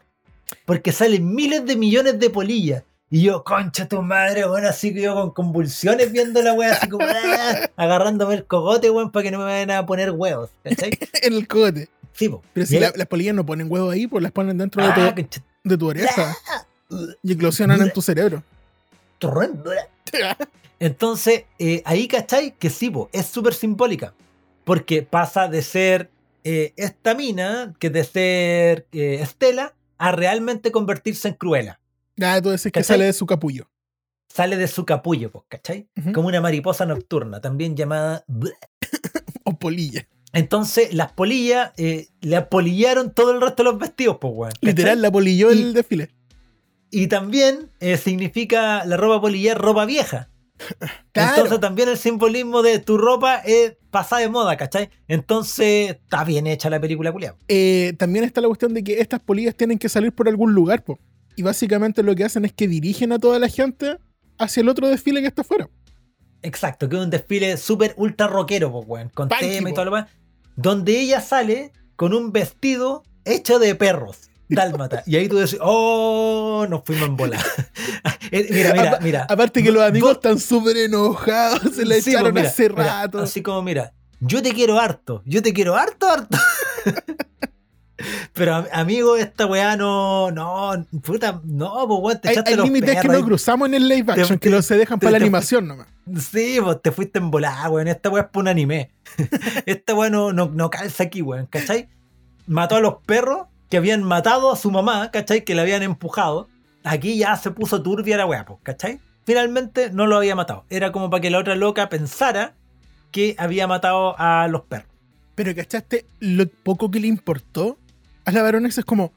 Porque salen miles de millones de polillas. Y yo, concha tu madre, weón, así que yo con convulsiones viendo la weá, así como ah, agarrándome el cogote, weón, para que no me vayan a poner huevos. ¿Cachai? en el cogote. Sí, po. Pero si la- las polillas no ponen huevos ahí, pues las ponen dentro de, Ah, concha- de tu oreja y eclosionan en tu cerebro. Entonces, eh, ahí, ¿cachai? Que sí, po, es súper simbólica. Porque pasa de ser eh, esta mina, que de ser eh, Estela, a realmente convertirse en Cruella. Ya, tú decís que sale de su capullo. Sale de su capullo, pues, ¿cachai? Como una mariposa nocturna, también llamada... O polilla. Entonces, las polillas eh, le apolillaron todo el resto de los vestidos, pues, weón. Literal, la polilló Y- el desfile. Y también eh, significa la ropa polillar ropa vieja. Claro. Entonces también el simbolismo de tu ropa es pasada de moda, ¿cachai? Entonces está bien hecha la película culiao. Eh, también está la cuestión de que estas polillas tienen que salir por algún lugar, po. Y básicamente lo que hacen es que dirigen a toda la gente hacia el otro desfile que está afuera. Exacto, que es un desfile súper ultra rockero, pues, weón, con tema y po. todo lo demás. Donde ella sale con un vestido hecho de perros. Dálmata. Y ahí tú dices, oh, nos fuimos en bola. Eh, mira, mira, mira. Aparte que los amigos Vos- están súper enojados, se la Sí, pues, echaron mira, hace mira, rato. así como, mira, yo te quiero harto, yo te quiero harto, harto. Pero am- amigo, esta weá no, no, puta, no, pues weón, te hay echaste hay los límites que no cruzamos en el live Te- action, que los se dejan te- para la animación nomás. Sí, pues te fuiste en volada, weón. Esta weá es para un anime. Esta weá no, no, no calza aquí, weón, ¿cachai? Mató a los perros que habían matado a su mamá, ¿cachai? Que le habían empujado. Aquí ya se puso turbia la weá, pues, ¿cachai? Finalmente no lo había matado. Era como para que la otra loca pensara que había matado a los perros. Pero ¿cachaste lo poco que le importó? A la baronesa es como,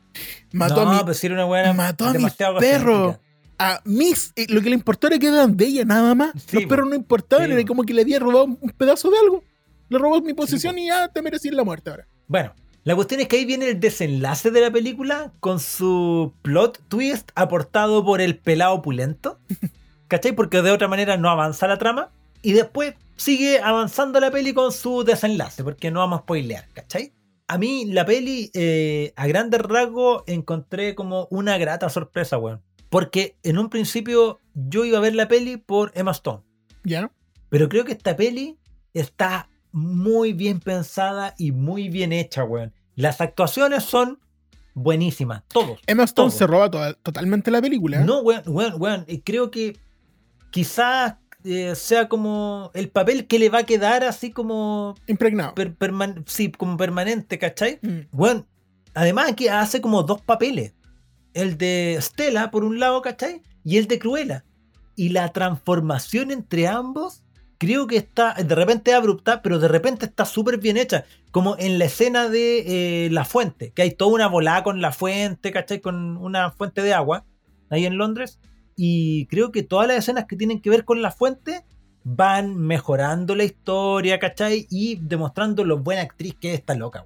mató no, a mi, pues era una weá mató a mis perros. a mis, lo que le importó era que eran de ella nada más. Sí, Los perros no importaban, Sí, era como que le había robado un pedazo de algo. Le robó mi posición po. y ya te merecís la muerte ahora. Bueno, la cuestión es que ahí viene el desenlace de la película con su plot twist aportado por el pelado pulento. ¿Cachai? Porque de otra manera no avanza la trama. Y después sigue avanzando la peli con su desenlace, porque no vamos a spoilear, ¿cachai? A mí la peli, eh, a grandes rasgos, encontré como una grata sorpresa, weón. Porque en un principio yo iba a ver la peli por Emma Stone. ¿Ya? Pero creo que esta peli está muy bien pensada y muy bien hecha, weón. Las actuaciones son buenísimas, todos. Emma Stone se roba totalmente la película. ¿eh? No, weón, weón, weón. y Creo que quizás eh, sea como el papel que le va a quedar así como, Impregnado. per- perman- sí, como permanente, ¿cachai? Mm. Weón, además aquí hace como dos papeles. El de Stella, por un lado, ¿cachai? Y el de Cruella. Y la transformación entre ambos, creo que está de repente abrupta, pero de repente está súper bien hecha. Como en la escena de eh, la fuente, que hay toda una volada con la fuente, ¿cachai? Con una fuente de agua, ahí en Londres. Y creo que todas las escenas que tienen que ver con la fuente van mejorando la historia, ¿cachai? Y demostrando lo buena actriz que es esta loca.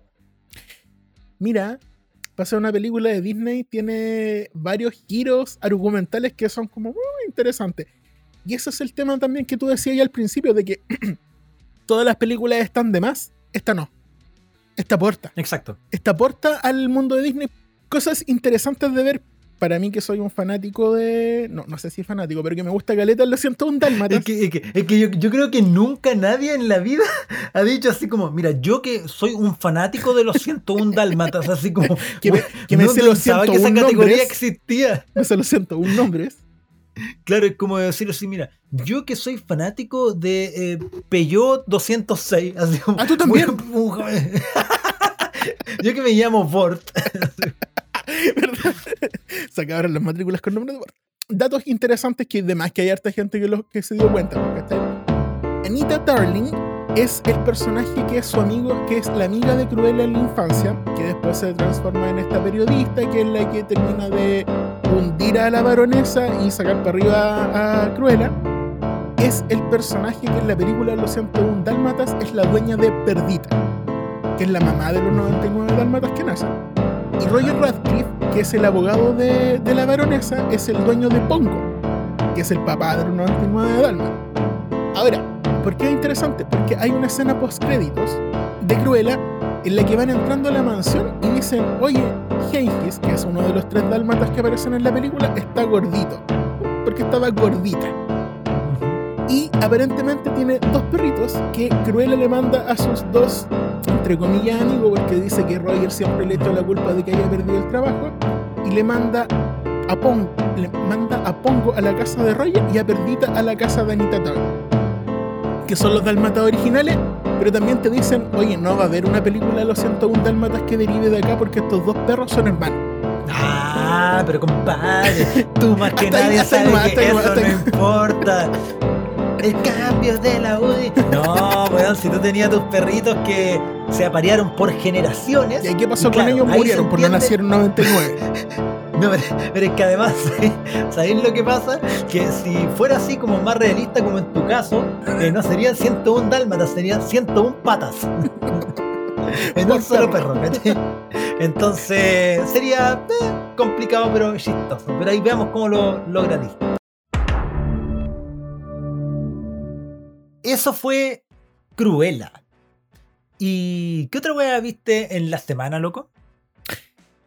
Mira, pasa una película de Disney, tiene varios giros argumentales que son como muy interesantes. Y ese es el tema también que tú decías ya al principio, de que todas las películas están de más. Esta no. Esta aporta. Exacto. Esta aporta al mundo de Disney cosas interesantes de ver. Para mí que soy un fanático de... No, no sé si fanático, pero que me gusta Caleta, lo siento un dálmatas. Es que, es que- es que yo, yo creo que nunca nadie en la vida ha dicho así como, mira, yo que soy un fanático de los 101 dálmatas, así como, Que me- "Güey, que me no los que esa 101 categoría nombres". existía. No se lo siento, un nombre es. Claro, es como decir así, mira, yo que soy fanático de eh, Peugeot 206, así como, Ah, tú también. joven. yo que me llamo Bort. ¿Verdad? Se acabaron las matrículas con nombre de Bart. datos interesantes que además que hay harta gente que, lo, que se dio cuenta. Anita Darling es el personaje que es su amigo, que es la amiga de Cruella en la infancia, que después se transforma en esta periodista, que es la que termina de hundir a la baronesa y sacar para arriba a Cruella. Es el personaje que en la película Los 101 Dálmatas es la dueña de Perdita, que es la mamá de los 99 Dálmatas que nacen. Y Roger Radcliffe, que es el abogado de, de la baronesa, es el dueño de Pongo, que es el papá de los 99 Dálmatas. Ahora, ¿por qué es interesante? Porque hay una escena post créditos de Cruella en la que van entrando a la mansión y dicen, oye, Hengis, que es uno de los tres dálmatas que aparecen en la película, está gordito. Porque estaba gordita. Y aparentemente tiene dos perritos que Cruella le manda a sus dos, entre comillas, amigos, porque dice que Roger siempre le echa la culpa de que haya perdido el trabajo. Y le manda a Pongo, le manda a Pongo a la casa de Roger y a Perdita a la casa de Anita Turner. Que son los dálmatas originales, pero también te dicen, oye, no va a haber una película de los 101 dálmatas que derive de acá porque estos dos perros son hermanos. Ah, pero compadre, tú más que nadie sabes que eso no importa. El cambio de la UDI. No, weón, si tú tenías tus perritos que se aparearon por generaciones. ¿Y qué pasó y claro, con ellos? Murieron, se por no nacieron en 99. No, pero, pero es que además, ¿sabéis lo que pasa? Que si fuera así como más realista como en tu caso, eh, no serían 101 dálmatas, serían 101 patas. en un solo perro. Entonces sería eh, complicado pero chistoso. Pero ahí veamos cómo lo logra Eso fue Cruella. ¿Y qué otra wea viste en la semana, loco?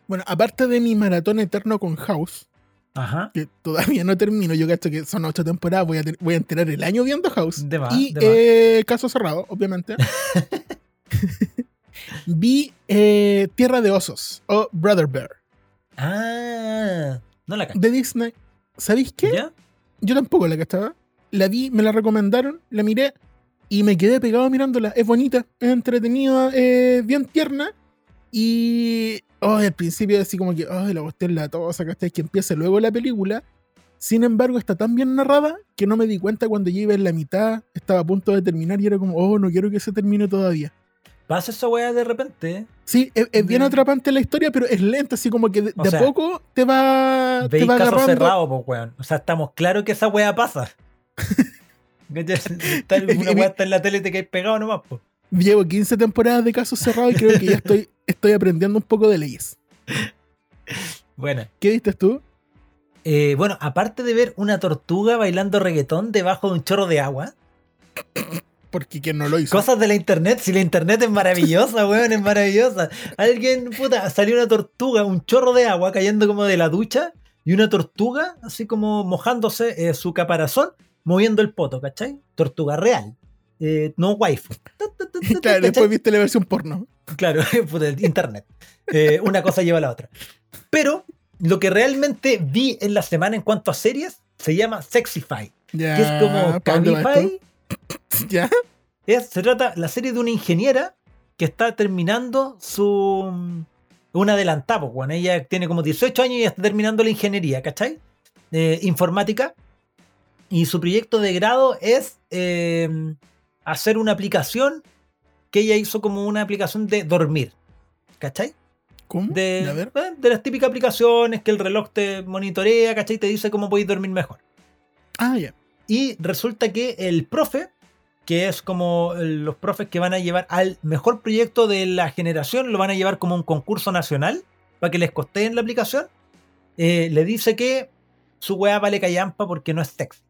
Bueno, aparte de mi maratón eterno con House, Ajá. que todavía no termino, yo cacho que son ocho temporadas, voy a, voy a enterar el año viendo House. De más, y de eh, caso cerrado, obviamente. Vi eh, Tierra de Osos o Brother Bear Ah, no la cacho. de Disney. ¿Sabéis qué? ¿Ya? Yo tampoco la cachaba. La vi, me la recomendaron, la miré y me quedé pegado mirándola. Es bonita, es entretenida, es bien tierna. Y oh, al principio así como que, ay, la cuestión la tosa, ¿cachai? Que empieza luego la película. Sin embargo, está tan bien narrada que no me di cuenta cuando ya iba en la mitad, estaba a punto de terminar y era como, oh, no quiero que se termine todavía. Pasa esa weá de repente. ¿eh? Sí, es, es bien atrapante la historia, pero es lenta, así como que de, de sea, a poco te va, te Veis va caso agarrando. cerrado, pues weón. O sea, estamos claros que esa weá pasa. Está- Una weá está en la tele y te caes pegado nomás, pues. Llevo 15 temporadas de casos cerrados y creo que ya estoy, estoy aprendiendo un poco de leyes. Bueno. ¿Qué viste tú? Eh, bueno, aparte de ver una tortuga bailando reggaetón debajo de un chorro de agua, Porque quien no lo hizo. cosas de la internet, si la internet es maravillosa, weón, es maravillosa. Alguien, puta, salió una tortuga, un chorro de agua cayendo como de la ducha y una tortuga así como mojándose eh, su caparazón, moviendo el poto, ¿cachai? Tortuga real, eh, no waifu. Claro, ¿Cachai? después viste la versión porno. Claro, internet. Eh, una cosa lleva a la otra. Pero lo que realmente vi en la semana en cuanto a series se llama Sexify, Ya, que es como ¿pa' dónde va Cabify. esto? ¿Ya? Es, se trata la serie de una ingeniera que está terminando su. Una adelantada, pues, bueno, ella tiene como 18 años y está terminando la ingeniería, ¿cachai? Eh, informática. Y su proyecto de grado es eh, hacer una aplicación que ella hizo como una aplicación de dormir, ¿cachai? ¿Cómo? De, A ver. eh, de las típicas aplicaciones que el reloj te monitorea, ¿cachai? Te dice cómo podéis dormir mejor. Ah, ya. Y resulta que el profe, que es como los profes que van a llevar al mejor proyecto de la generación, lo van a llevar como un concurso nacional para que les costeen la aplicación, eh, le dice que su weá vale callampa porque no es sexy.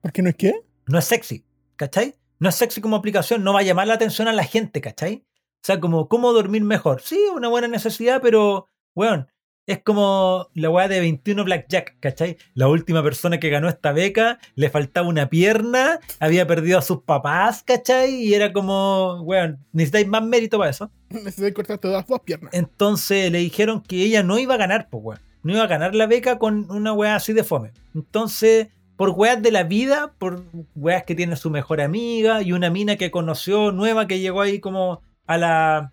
¿Por qué no es qué? No es sexy, ¿cachai? No es sexy como aplicación, no va a llamar la atención a la gente, ¿cachai? O sea, como, ¿cómo dormir mejor? Sí, una buena necesidad, pero, weón, es como la weá de 21 Blackjack, ¿cachai? La última persona que ganó esta beca, le faltaba una pierna, había perdido a sus papás, ¿cachai? Y era como, weón, necesitáis más mérito para eso. Necesito cortarte las dos piernas. Entonces le dijeron que ella no iba a ganar, pues, weón. No iba a ganar la beca con una weá así de fome. Entonces, por weas de la vida, por weas que tiene su mejor amiga y una mina que conoció nueva que llegó ahí como a la,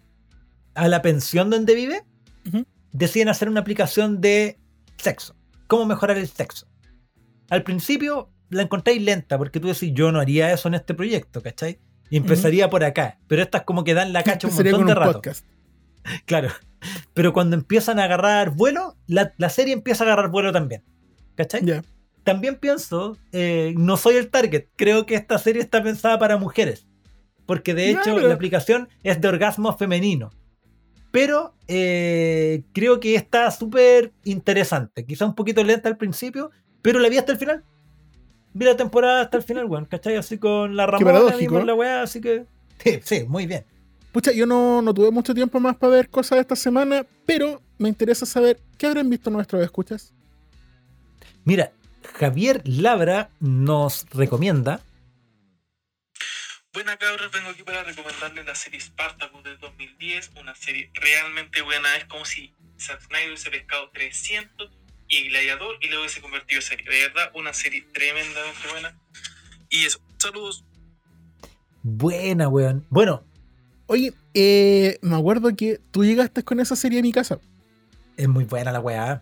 a la pensión donde vive, deciden hacer una aplicación de sexo. ¿Cómo mejorar el sexo? al principio la encontráis lenta, porque tú decís, yo no haría eso en este proyecto, ¿cachai? Y empezaría por acá. Pero estas como que dan la cacha un montón de un rato. podcast. Claro. Pero cuando empiezan a agarrar vuelo, la, la serie empieza a agarrar vuelo también. ¿Cachai? Ya. También pienso, eh, no soy el target. Creo que esta serie está pensada para mujeres. Porque de hecho Claro. la aplicación es de orgasmo femenino. Pero eh, creo que está súper interesante. Quizá un poquito lenta al principio, pero la vi hasta el final. Vi la temporada hasta el final, weón. ¿Cachai? Así con la Ramona, vimos la weá, así que. Sí, sí, muy bien. Pucha, yo no, no tuve mucho tiempo más para ver cosas de esta semana, pero me interesa saber qué habrán visto nuestros escuchas. Mira, Javier Labra nos recomienda. Buena cabros, vengo aquí para recomendarles la serie Spartacus del 2010, una serie realmente buena, es como si Zack Snyder hubiese pescado 300 y Gladiador y lo hubiese convertido en serie, de verdad, una serie tremendamente buena. Y eso, saludos. Buena, weón. Bueno, Oye, eh, me acuerdo que tú llegaste con esa serie a mi casa es muy buena la weá.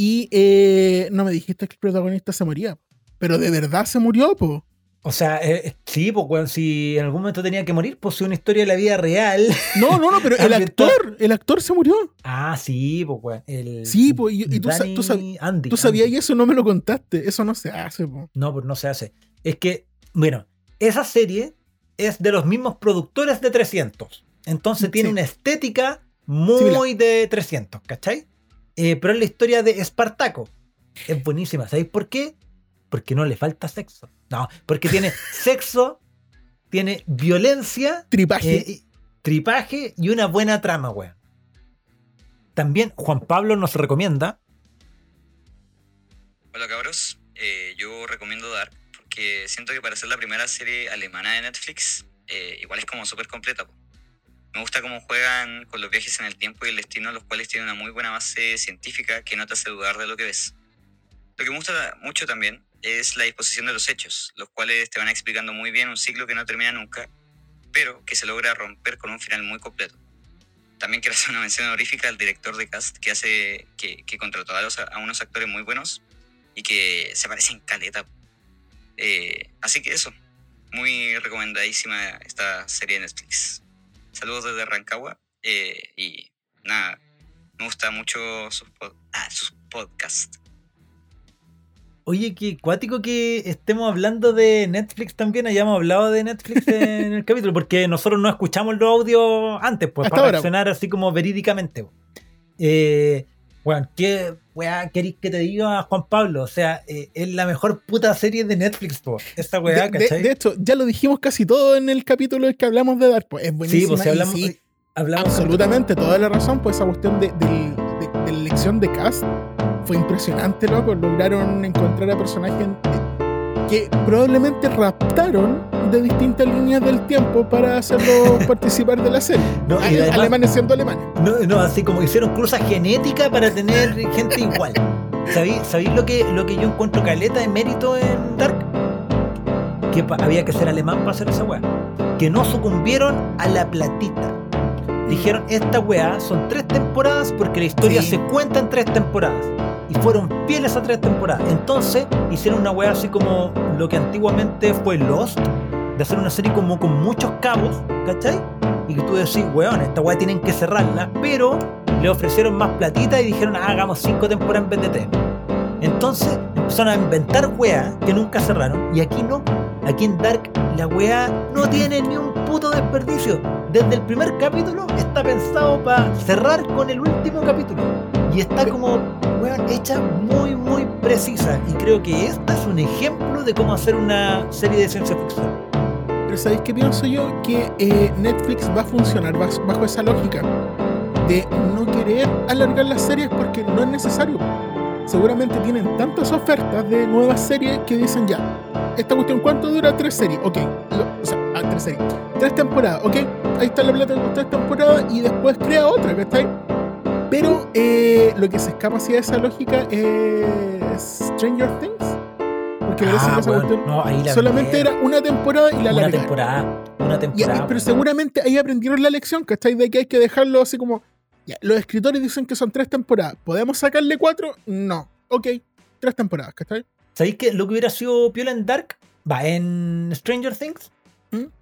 Y eh, no me dijiste que el protagonista se moría. Pero de verdad se murió, po. O sea, eh, eh, sí, pues weón, si en algún momento tenía que morir, pues es una historia de la vida real. No, no, no, pero el actor, el actor se murió. ah, sí, pues weón. El Sí, pues, y- y tú sa- Danny tú sab- Andy, Tú sabías Andy. y eso no me lo contaste. Eso no se hace, po. No, pues no se hace. Es que, bueno, esa serie es de los mismos productores de 300. Entonces tiene una estética muy de 300, ¿cachai? Eh, pero es la historia de Espartaco. Es buenísima. ¿Sabéis por qué? Porque no le falta sexo. No, porque tiene sexo, tiene violencia, Tripaje. eh, y- tripaje y una buena trama, weón. También Juan Pablo nos recomienda. Hola cabros, Eh, yo recomiendo Dark porque siento que para ser la primera serie alemana de Netflix, eh, igual es como súper completa. po. Me gusta cómo juegan con los viajes en el tiempo y el destino, los cuales tienen una muy buena base científica que no te hace dudar de lo que ves. Lo que me gusta mucho también es la disposición de los hechos, los cuales te van explicando muy bien un ciclo que no termina nunca, pero que se logra romper con un final muy completo. También quiero hacer una mención honorífica al director de cast que hace que, que contrató a, los- a unos actores muy buenos y que se parecen caleta. Eh, así que eso, muy recomendadísima esta serie de Netflix. Saludos desde Rancagua eh, y nada, me gusta mucho sus, pod- ah, sus podcasts. Oye, qué cuático que estemos hablando de Netflix también, hayamos hablado de Netflix en el capítulo, porque nosotros no escuchamos los audios antes, pues, Hasta para ahora. reaccionar así como verídicamente. Eh, weón, ¿qué weá queréis que te diga Juan Pablo? O sea, eh, es la mejor puta serie de Netflix, po. Esta weá, de, de- ¿cachai? de hecho, ya lo dijimos casi todo en el capítulo en que hablamos de Dark. Pues es sí, buenísima. pues si hablamos, sí, hablamos absolutamente, toda la razón. Pues esa cuestión de, del- de- de la elección de cast fue impresionante, loco. Lograron encontrar a personajes que probablemente raptaron de distintas líneas del tiempo para hacerlos participar de la serie. No, y Ale- además- alemanes siendo alemanes. No, no, así como hicieron cruza genética para tener gente igual. ¿Sabéis, sabéis lo, que, lo que yo encuentro caleta de mérito en Dark? Que había que ser alemán para hacer esa weá. Que no sucumbieron a la platita. Dijeron, esta weá son tres temporadas porque la historia Sí. se cuenta en tres temporadas. Y fueron fieles a tres temporadas. Entonces hicieron una weá así como lo que antiguamente fue Lost. De hacer una serie como con muchos cabos, ¿cachai? Y que tú decís, weón, esta weá tienen que cerrarla. Pero le ofrecieron más platita y dijeron, ah, hagamos cinco temporadas en vez de tres. Entonces empezaron a inventar weá que nunca cerraron. Y aquí no. Aquí en Dark la weá no tiene ni un puto desperdicio. Desde el primer capítulo está pensado para cerrar con el último capítulo. Y está como, weón, hecha muy, muy precisa. Y creo que esta es un ejemplo de cómo hacer una serie de ciencia ficción. Pero ¿sabéis qué pienso yo? Que eh, Netflix va a funcionar bajo esa lógica de no querer alargar las series porque no es necesario. Seguramente tienen tantas ofertas de nuevas series que dicen ya, esta cuestión, ¿cuánto dura? Tres series, ok. Lo- o sea, ah, tres series. Tres temporadas, ok. Ahí está la plata con tres temporadas y después crea otra, ¿cachai? Pero eh, lo que se escapa de esa lógica es Stranger Things. Porque parece que Ah, no, ahí la solamente era una temporada y la una temporada. Una Y- temporada. pero weón. seguramente ahí aprendieron la lección, ¿cachai? De que hay que dejarlo así como. ya, los escritores dicen que son tres temporadas. ¿Podemos sacarle cuatro? No. Ok, tres temporadas, ¿cachai? ¿Sabéis que lo que hubiera sido Piola en Dark? Va, en Stranger Things.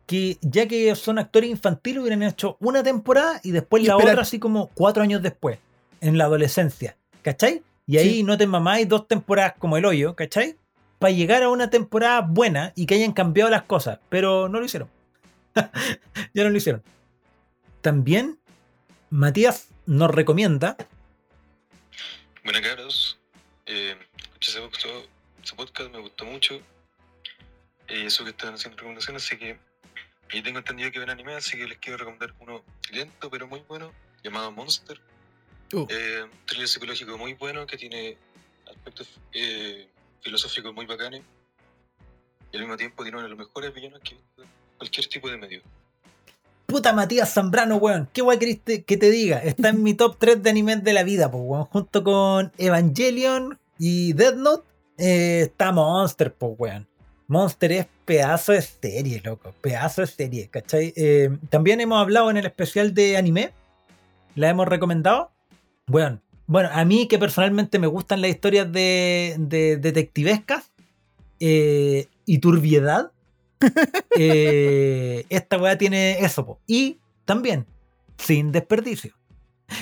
Que ya que son actores infantiles, hubieran hecho una temporada y después Y la otra, así como cuatro años después, en la adolescencia. ¿Cachai? Y ahí Sí. no te mamáis dos temporadas como el hoyo, ¿cachai? Para llegar a una temporada buena y que hayan cambiado las cosas. Pero no lo hicieron. ya no lo hicieron. También, Matías nos recomienda. Buenas caros, eh, escuché ese, podcast- ese podcast, me gustó mucho. Eh, eso que están haciendo recomendaciones, así que y tengo entendido que ven anime, así que les quiero recomendar uno lento pero muy bueno, llamado Monster. Uh. Eh, un thriller psicológico muy bueno que tiene aspectos eh, filosóficos muy bacanes y al mismo tiempo tiene uno de los mejores villanos que cualquier tipo de medio. Puta Matías Zambrano, weón. ¿Qué weón querés que te diga? Está en mi top 3 de animes de la vida, pues, weón. Junto con Evangelion y Death Note, eh, está Monster, pues, weón. Monster es pedazo de serie, loco. Pedazo de serie, ¿cachai? Eh, también hemos hablado en el especial de anime. La hemos recomendado. Weón. Bueno, a mí que personalmente me gustan las historias de, de detectivescas eh, y turbiedad. eh, esta weá tiene eso, po. Y también, sin desperdicio.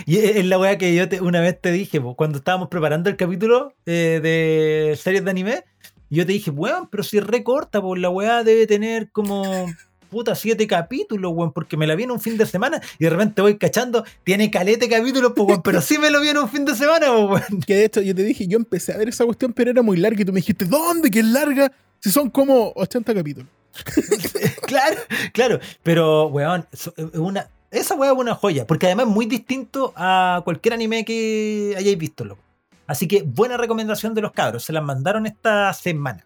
Y es es la weá que yo te- una vez te dije, po, cuando estábamos preparando el capítulo eh, de series de anime, yo te dije, weón, pero si es re corta, pues la weá debe tener como puta siete capítulos, weón, porque me la vi en un fin de semana y de repente voy cachando, tiene calete capítulos, pues, weón, pero sí me lo vi en un fin de semana, po, weón. Que de hecho yo te dije, yo empecé a ver esa cuestión, pero era muy larga y tú me dijiste, ¿dónde? ¿Que es larga? Si son como 80 capítulos. claro, claro. Pero, weón, es una, esa weá es una joya. Porque además es muy distinto a cualquier anime que hayáis visto, loco. Así que buena recomendación de los cabros. Se las mandaron esta semana.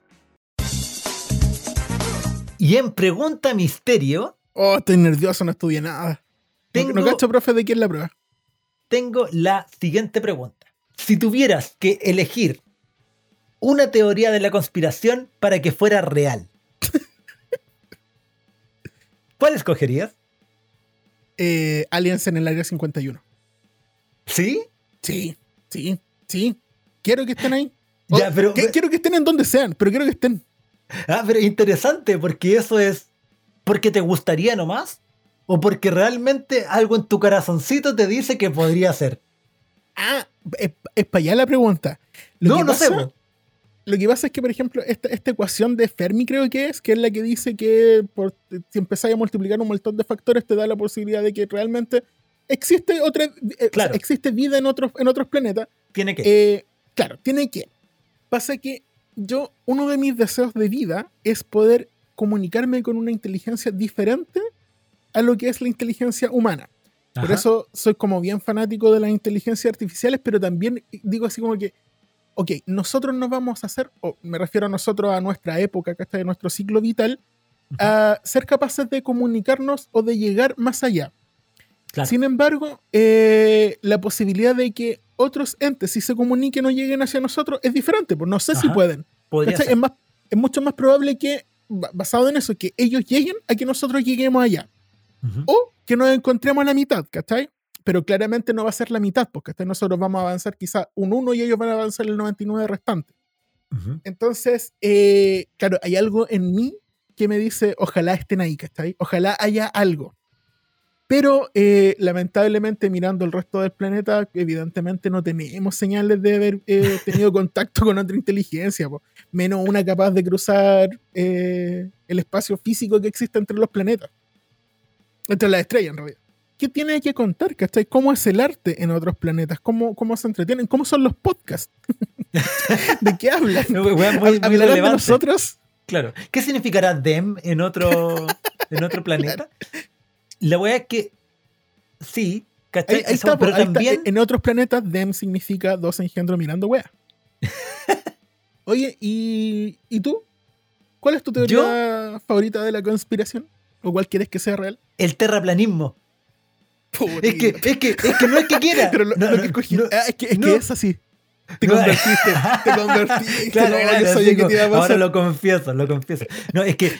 Y en Pregunta Misterio, Oh, estoy nervioso, no estudié nada. Tengo- No, no cacho, profe, de quién la prueba. tengo la siguiente pregunta. Si tuvieras que elegir una teoría de la conspiración para que fuera real, ¿cuál escogerías? Eh, Aliens en el área 51. ¿Sí? Sí, sí, sí. Quiero que estén ahí. O- Ya, pero- que- quiero que estén en donde sean, pero quiero que estén. Ah, pero interesante, porque eso es porque te gustaría nomás o porque realmente algo en tu corazoncito te dice que podría ser. Ah, es, es para allá la pregunta. Lo no, no pasa, sé. po. Lo que pasa es que, por ejemplo, esta, esta ecuación de Fermi creo que es, que es la que dice que por, si empezáis a multiplicar un montón de factores te da la posibilidad de que realmente existe otra eh, o sea, Claro. existe vida en otros, en otros planetas. Tiene que. Eh, claro, tiene que. Pasa que yo, uno de mis deseos de vida es poder comunicarme con una inteligencia diferente a lo que es la inteligencia humana. Por eso soy como bien fanático de las inteligencias artificiales, pero también digo así como que, ok, nosotros nos vamos a hacer, o me refiero a nosotros, a nuestra época, que está de nuestro ciclo vital, a ser capaces de comunicarnos o de llegar más allá. Claro. Sin embargo, eh, la posibilidad de que otros entes, si se comuniquen o lleguen hacia nosotros, es diferente, pues no sé si Ajá. pueden. ¿cachai? ser. Es, más, es mucho más probable que, ba- basado en eso, que ellos lleguen a que nosotros lleguemos allá. Ujú. O que nos encontremos a la mitad, ¿cachai? Pero claramente no va a ser la mitad, porque ¿cachai? nosotros vamos a avanzar quizá un 1 y ellos van a avanzar el 99 restante. Ujú. Entonces, eh, claro, hay algo en mí que me dice, ojalá estén ahí, ¿cachai? Ojalá haya algo. Pero eh, lamentablemente mirando el resto del planeta, evidentemente no tenemos señales de haber eh, tenido contacto con otra inteligencia, po. menos una capaz de cruzar eh, el espacio físico que existe entre los planetas. Entre las estrellas, en realidad. ¿Qué tiene que contar, cachai? ¿Cómo es el arte en otros planetas? ¿Cómo, cómo se entretienen? ¿Cómo son los podcasts? ¿De qué hablan? No, weón, muy, muy ¿Hablarán de nosotros? Claro. ¿Qué significará them en otro, en otro planeta? La weá es que. Sí, ¿cachai? Ahí, ahí Esa- está, pero está. también. En otros planetas, dem significa dos engendros mirando wea. Oye, ¿y, ¿y tú? ¿Cuál es tu teoría favorita de la conspiración? ¿O cuál quieres que sea real? El terraplanismo. Es que, es que, es que no es que quiera. Pero lo, No, lo no, que escogí- no. ah, es que, es, no. que es así. Te convertiste, te convertiste. Claro, no, claro, yo sabía que te iba a ahora pasar. lo confieso, lo confieso. No, es que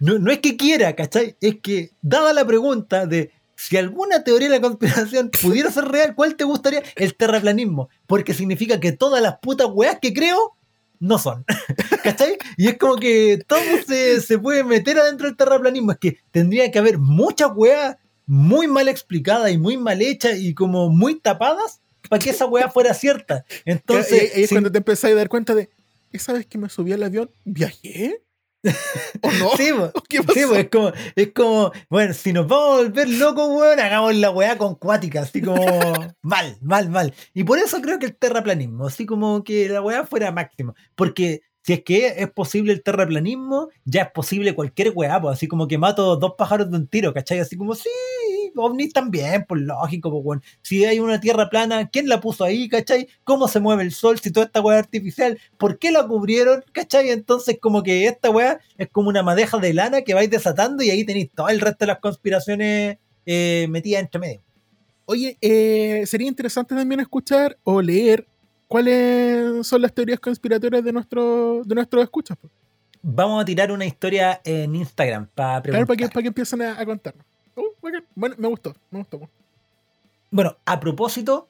no, no es que quiera, ¿cachai? Es que, dada la pregunta de si alguna teoría de la conspiración pudiera ser real, ¿cuál te gustaría? El terraplanismo. Porque significa que todas las putas weas que creo no son. ¿Cachai? Y es como que todo se, se puede meter adentro del terraplanismo. Es que tendría que haber muchas weas muy mal explicadas y muy mal hechas y como muy tapadas para que esa wea fuera cierta. Entonces, y, y es cuando te empezás a dar cuenta de, ¿esa vez que me subí al avión, viajé? ¿O no? Sí. ¿Qué Sí, es como, es como, bueno, si nos vamos a volver locos, weón, hagamos la weá con cuática, así como mal, mal, mal. Y por eso creo que el terraplanismo, así como que la weá fuera máximo. Porque si es que es posible el terraplanismo, ya es posible cualquier weá, pues así como que mato dos pájaros de un tiro, ¿cachai? Así como, sí, ovnis también, por lógico, pues. Si hay una tierra plana, ¿quién la puso ahí, cachai? ¿Cómo se mueve el sol si toda esta weá es artificial? ¿Por qué la cubrieron, cachai? Entonces como que esta weá es como una madeja de lana que vais desatando y ahí tenéis todo el resto de las conspiraciones eh, metidas entre medio. Oye, eh, sería interesante también escuchar o leer cuáles son las teorías conspiratorias de, nuestro, de nuestros escuchas. pues. Vamos a tirar una historia en Instagram para Claro, preguntar. para que, para que empiecen a, a contarnos. Bueno, me gustó, me gustó. Bueno, a propósito,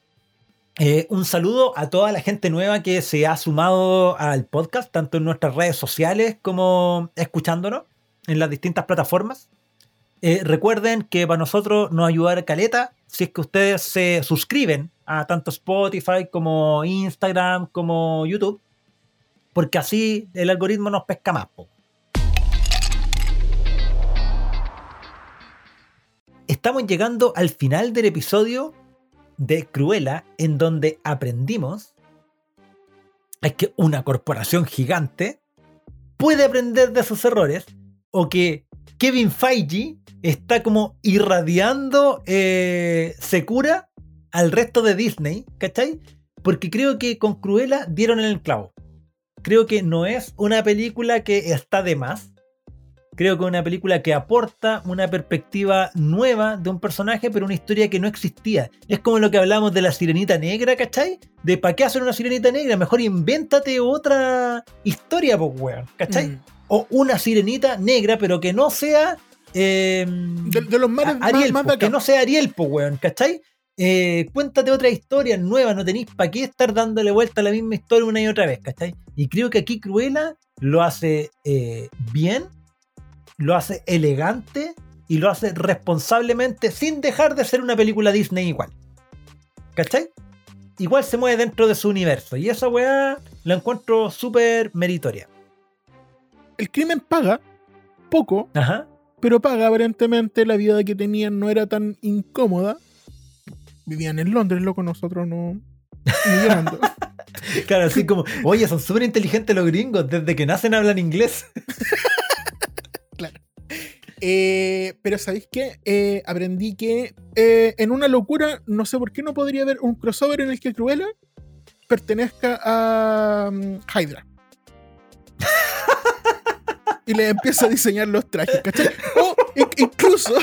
eh, un saludo a toda la gente nueva que se ha sumado al podcast, tanto en nuestras redes sociales como escuchándonos en las distintas plataformas. Eh, recuerden que para nosotros nos ayudará caleta si es que ustedes se suscriben a tanto Spotify como Instagram como YouTube, porque así el algoritmo nos pesca más. Estamos llegando al final del episodio de Cruella, en donde aprendimos es que una corporación gigante puede aprender de sus errores o que Kevin Feige está como irradiando eh, Secura al resto de Disney, ¿cachai? Porque creo que con Cruella dieron el clavo. Creo que no es una película que está de más. Creo que es una película que aporta una perspectiva nueva de un personaje, pero una historia que no existía. Es como lo que hablamos de la sirenita negra, ¿cachai? De para qué hacer una sirenita negra, mejor invéntate otra historia, pues, weón, ¿cachai? Mm. O una sirenita negra, pero que no sea. eh, De, de los mares a- más, Ariel, más po, que no sea Ariel, pues, weón, ¿cachai? Eh, cuéntate otra historia nueva, no tenéis para qué estar dándole vuelta a la misma historia una y otra vez, ¿cachai? Y creo que aquí Cruella lo hace eh, bien, lo hace elegante y lo hace responsablemente sin dejar de ser una película Disney igual. ¿Cachai? Igual se mueve dentro de su universo y esa weá la encuentro súper meritoria. El crimen paga poco, Ajá. pero paga aparentemente la vida que tenían no era tan incómoda. Vivían en Londres, loco, nosotros no. Ni llegando. Claro, así como, oye, son súper inteligentes los gringos, desde que nacen hablan inglés. Eh, pero ¿sabéis qué? Eh, aprendí que eh, en una locura, no sé por qué no podría haber un crossover en el que Cruella pertenezca a mm, Hydra. y le empieza a diseñar los trajes, ¿cachai? O in- incluso,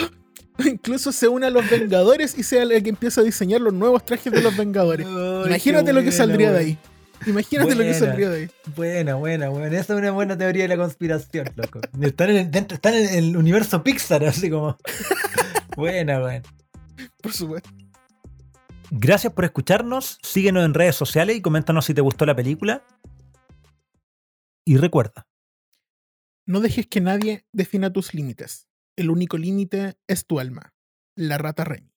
incluso se une a los Vengadores y sea el que empieza a diseñar los nuevos trajes de los Vengadores. Imagínate lo que saldría de ahí. Imagínate lo que saldría de ahí. Buena, buena, buena. Esa es una buena teoría de la conspiración, loco. Están en el, dentro- están en el universo Pixar, así como. Buena, buena. Por supuesto. Gracias por escucharnos. Síguenos en redes sociales y coméntanos si te gustó la película. Y recuerda, No dejes que nadie defina tus límites. El único límite es tu alma. La rata Remy.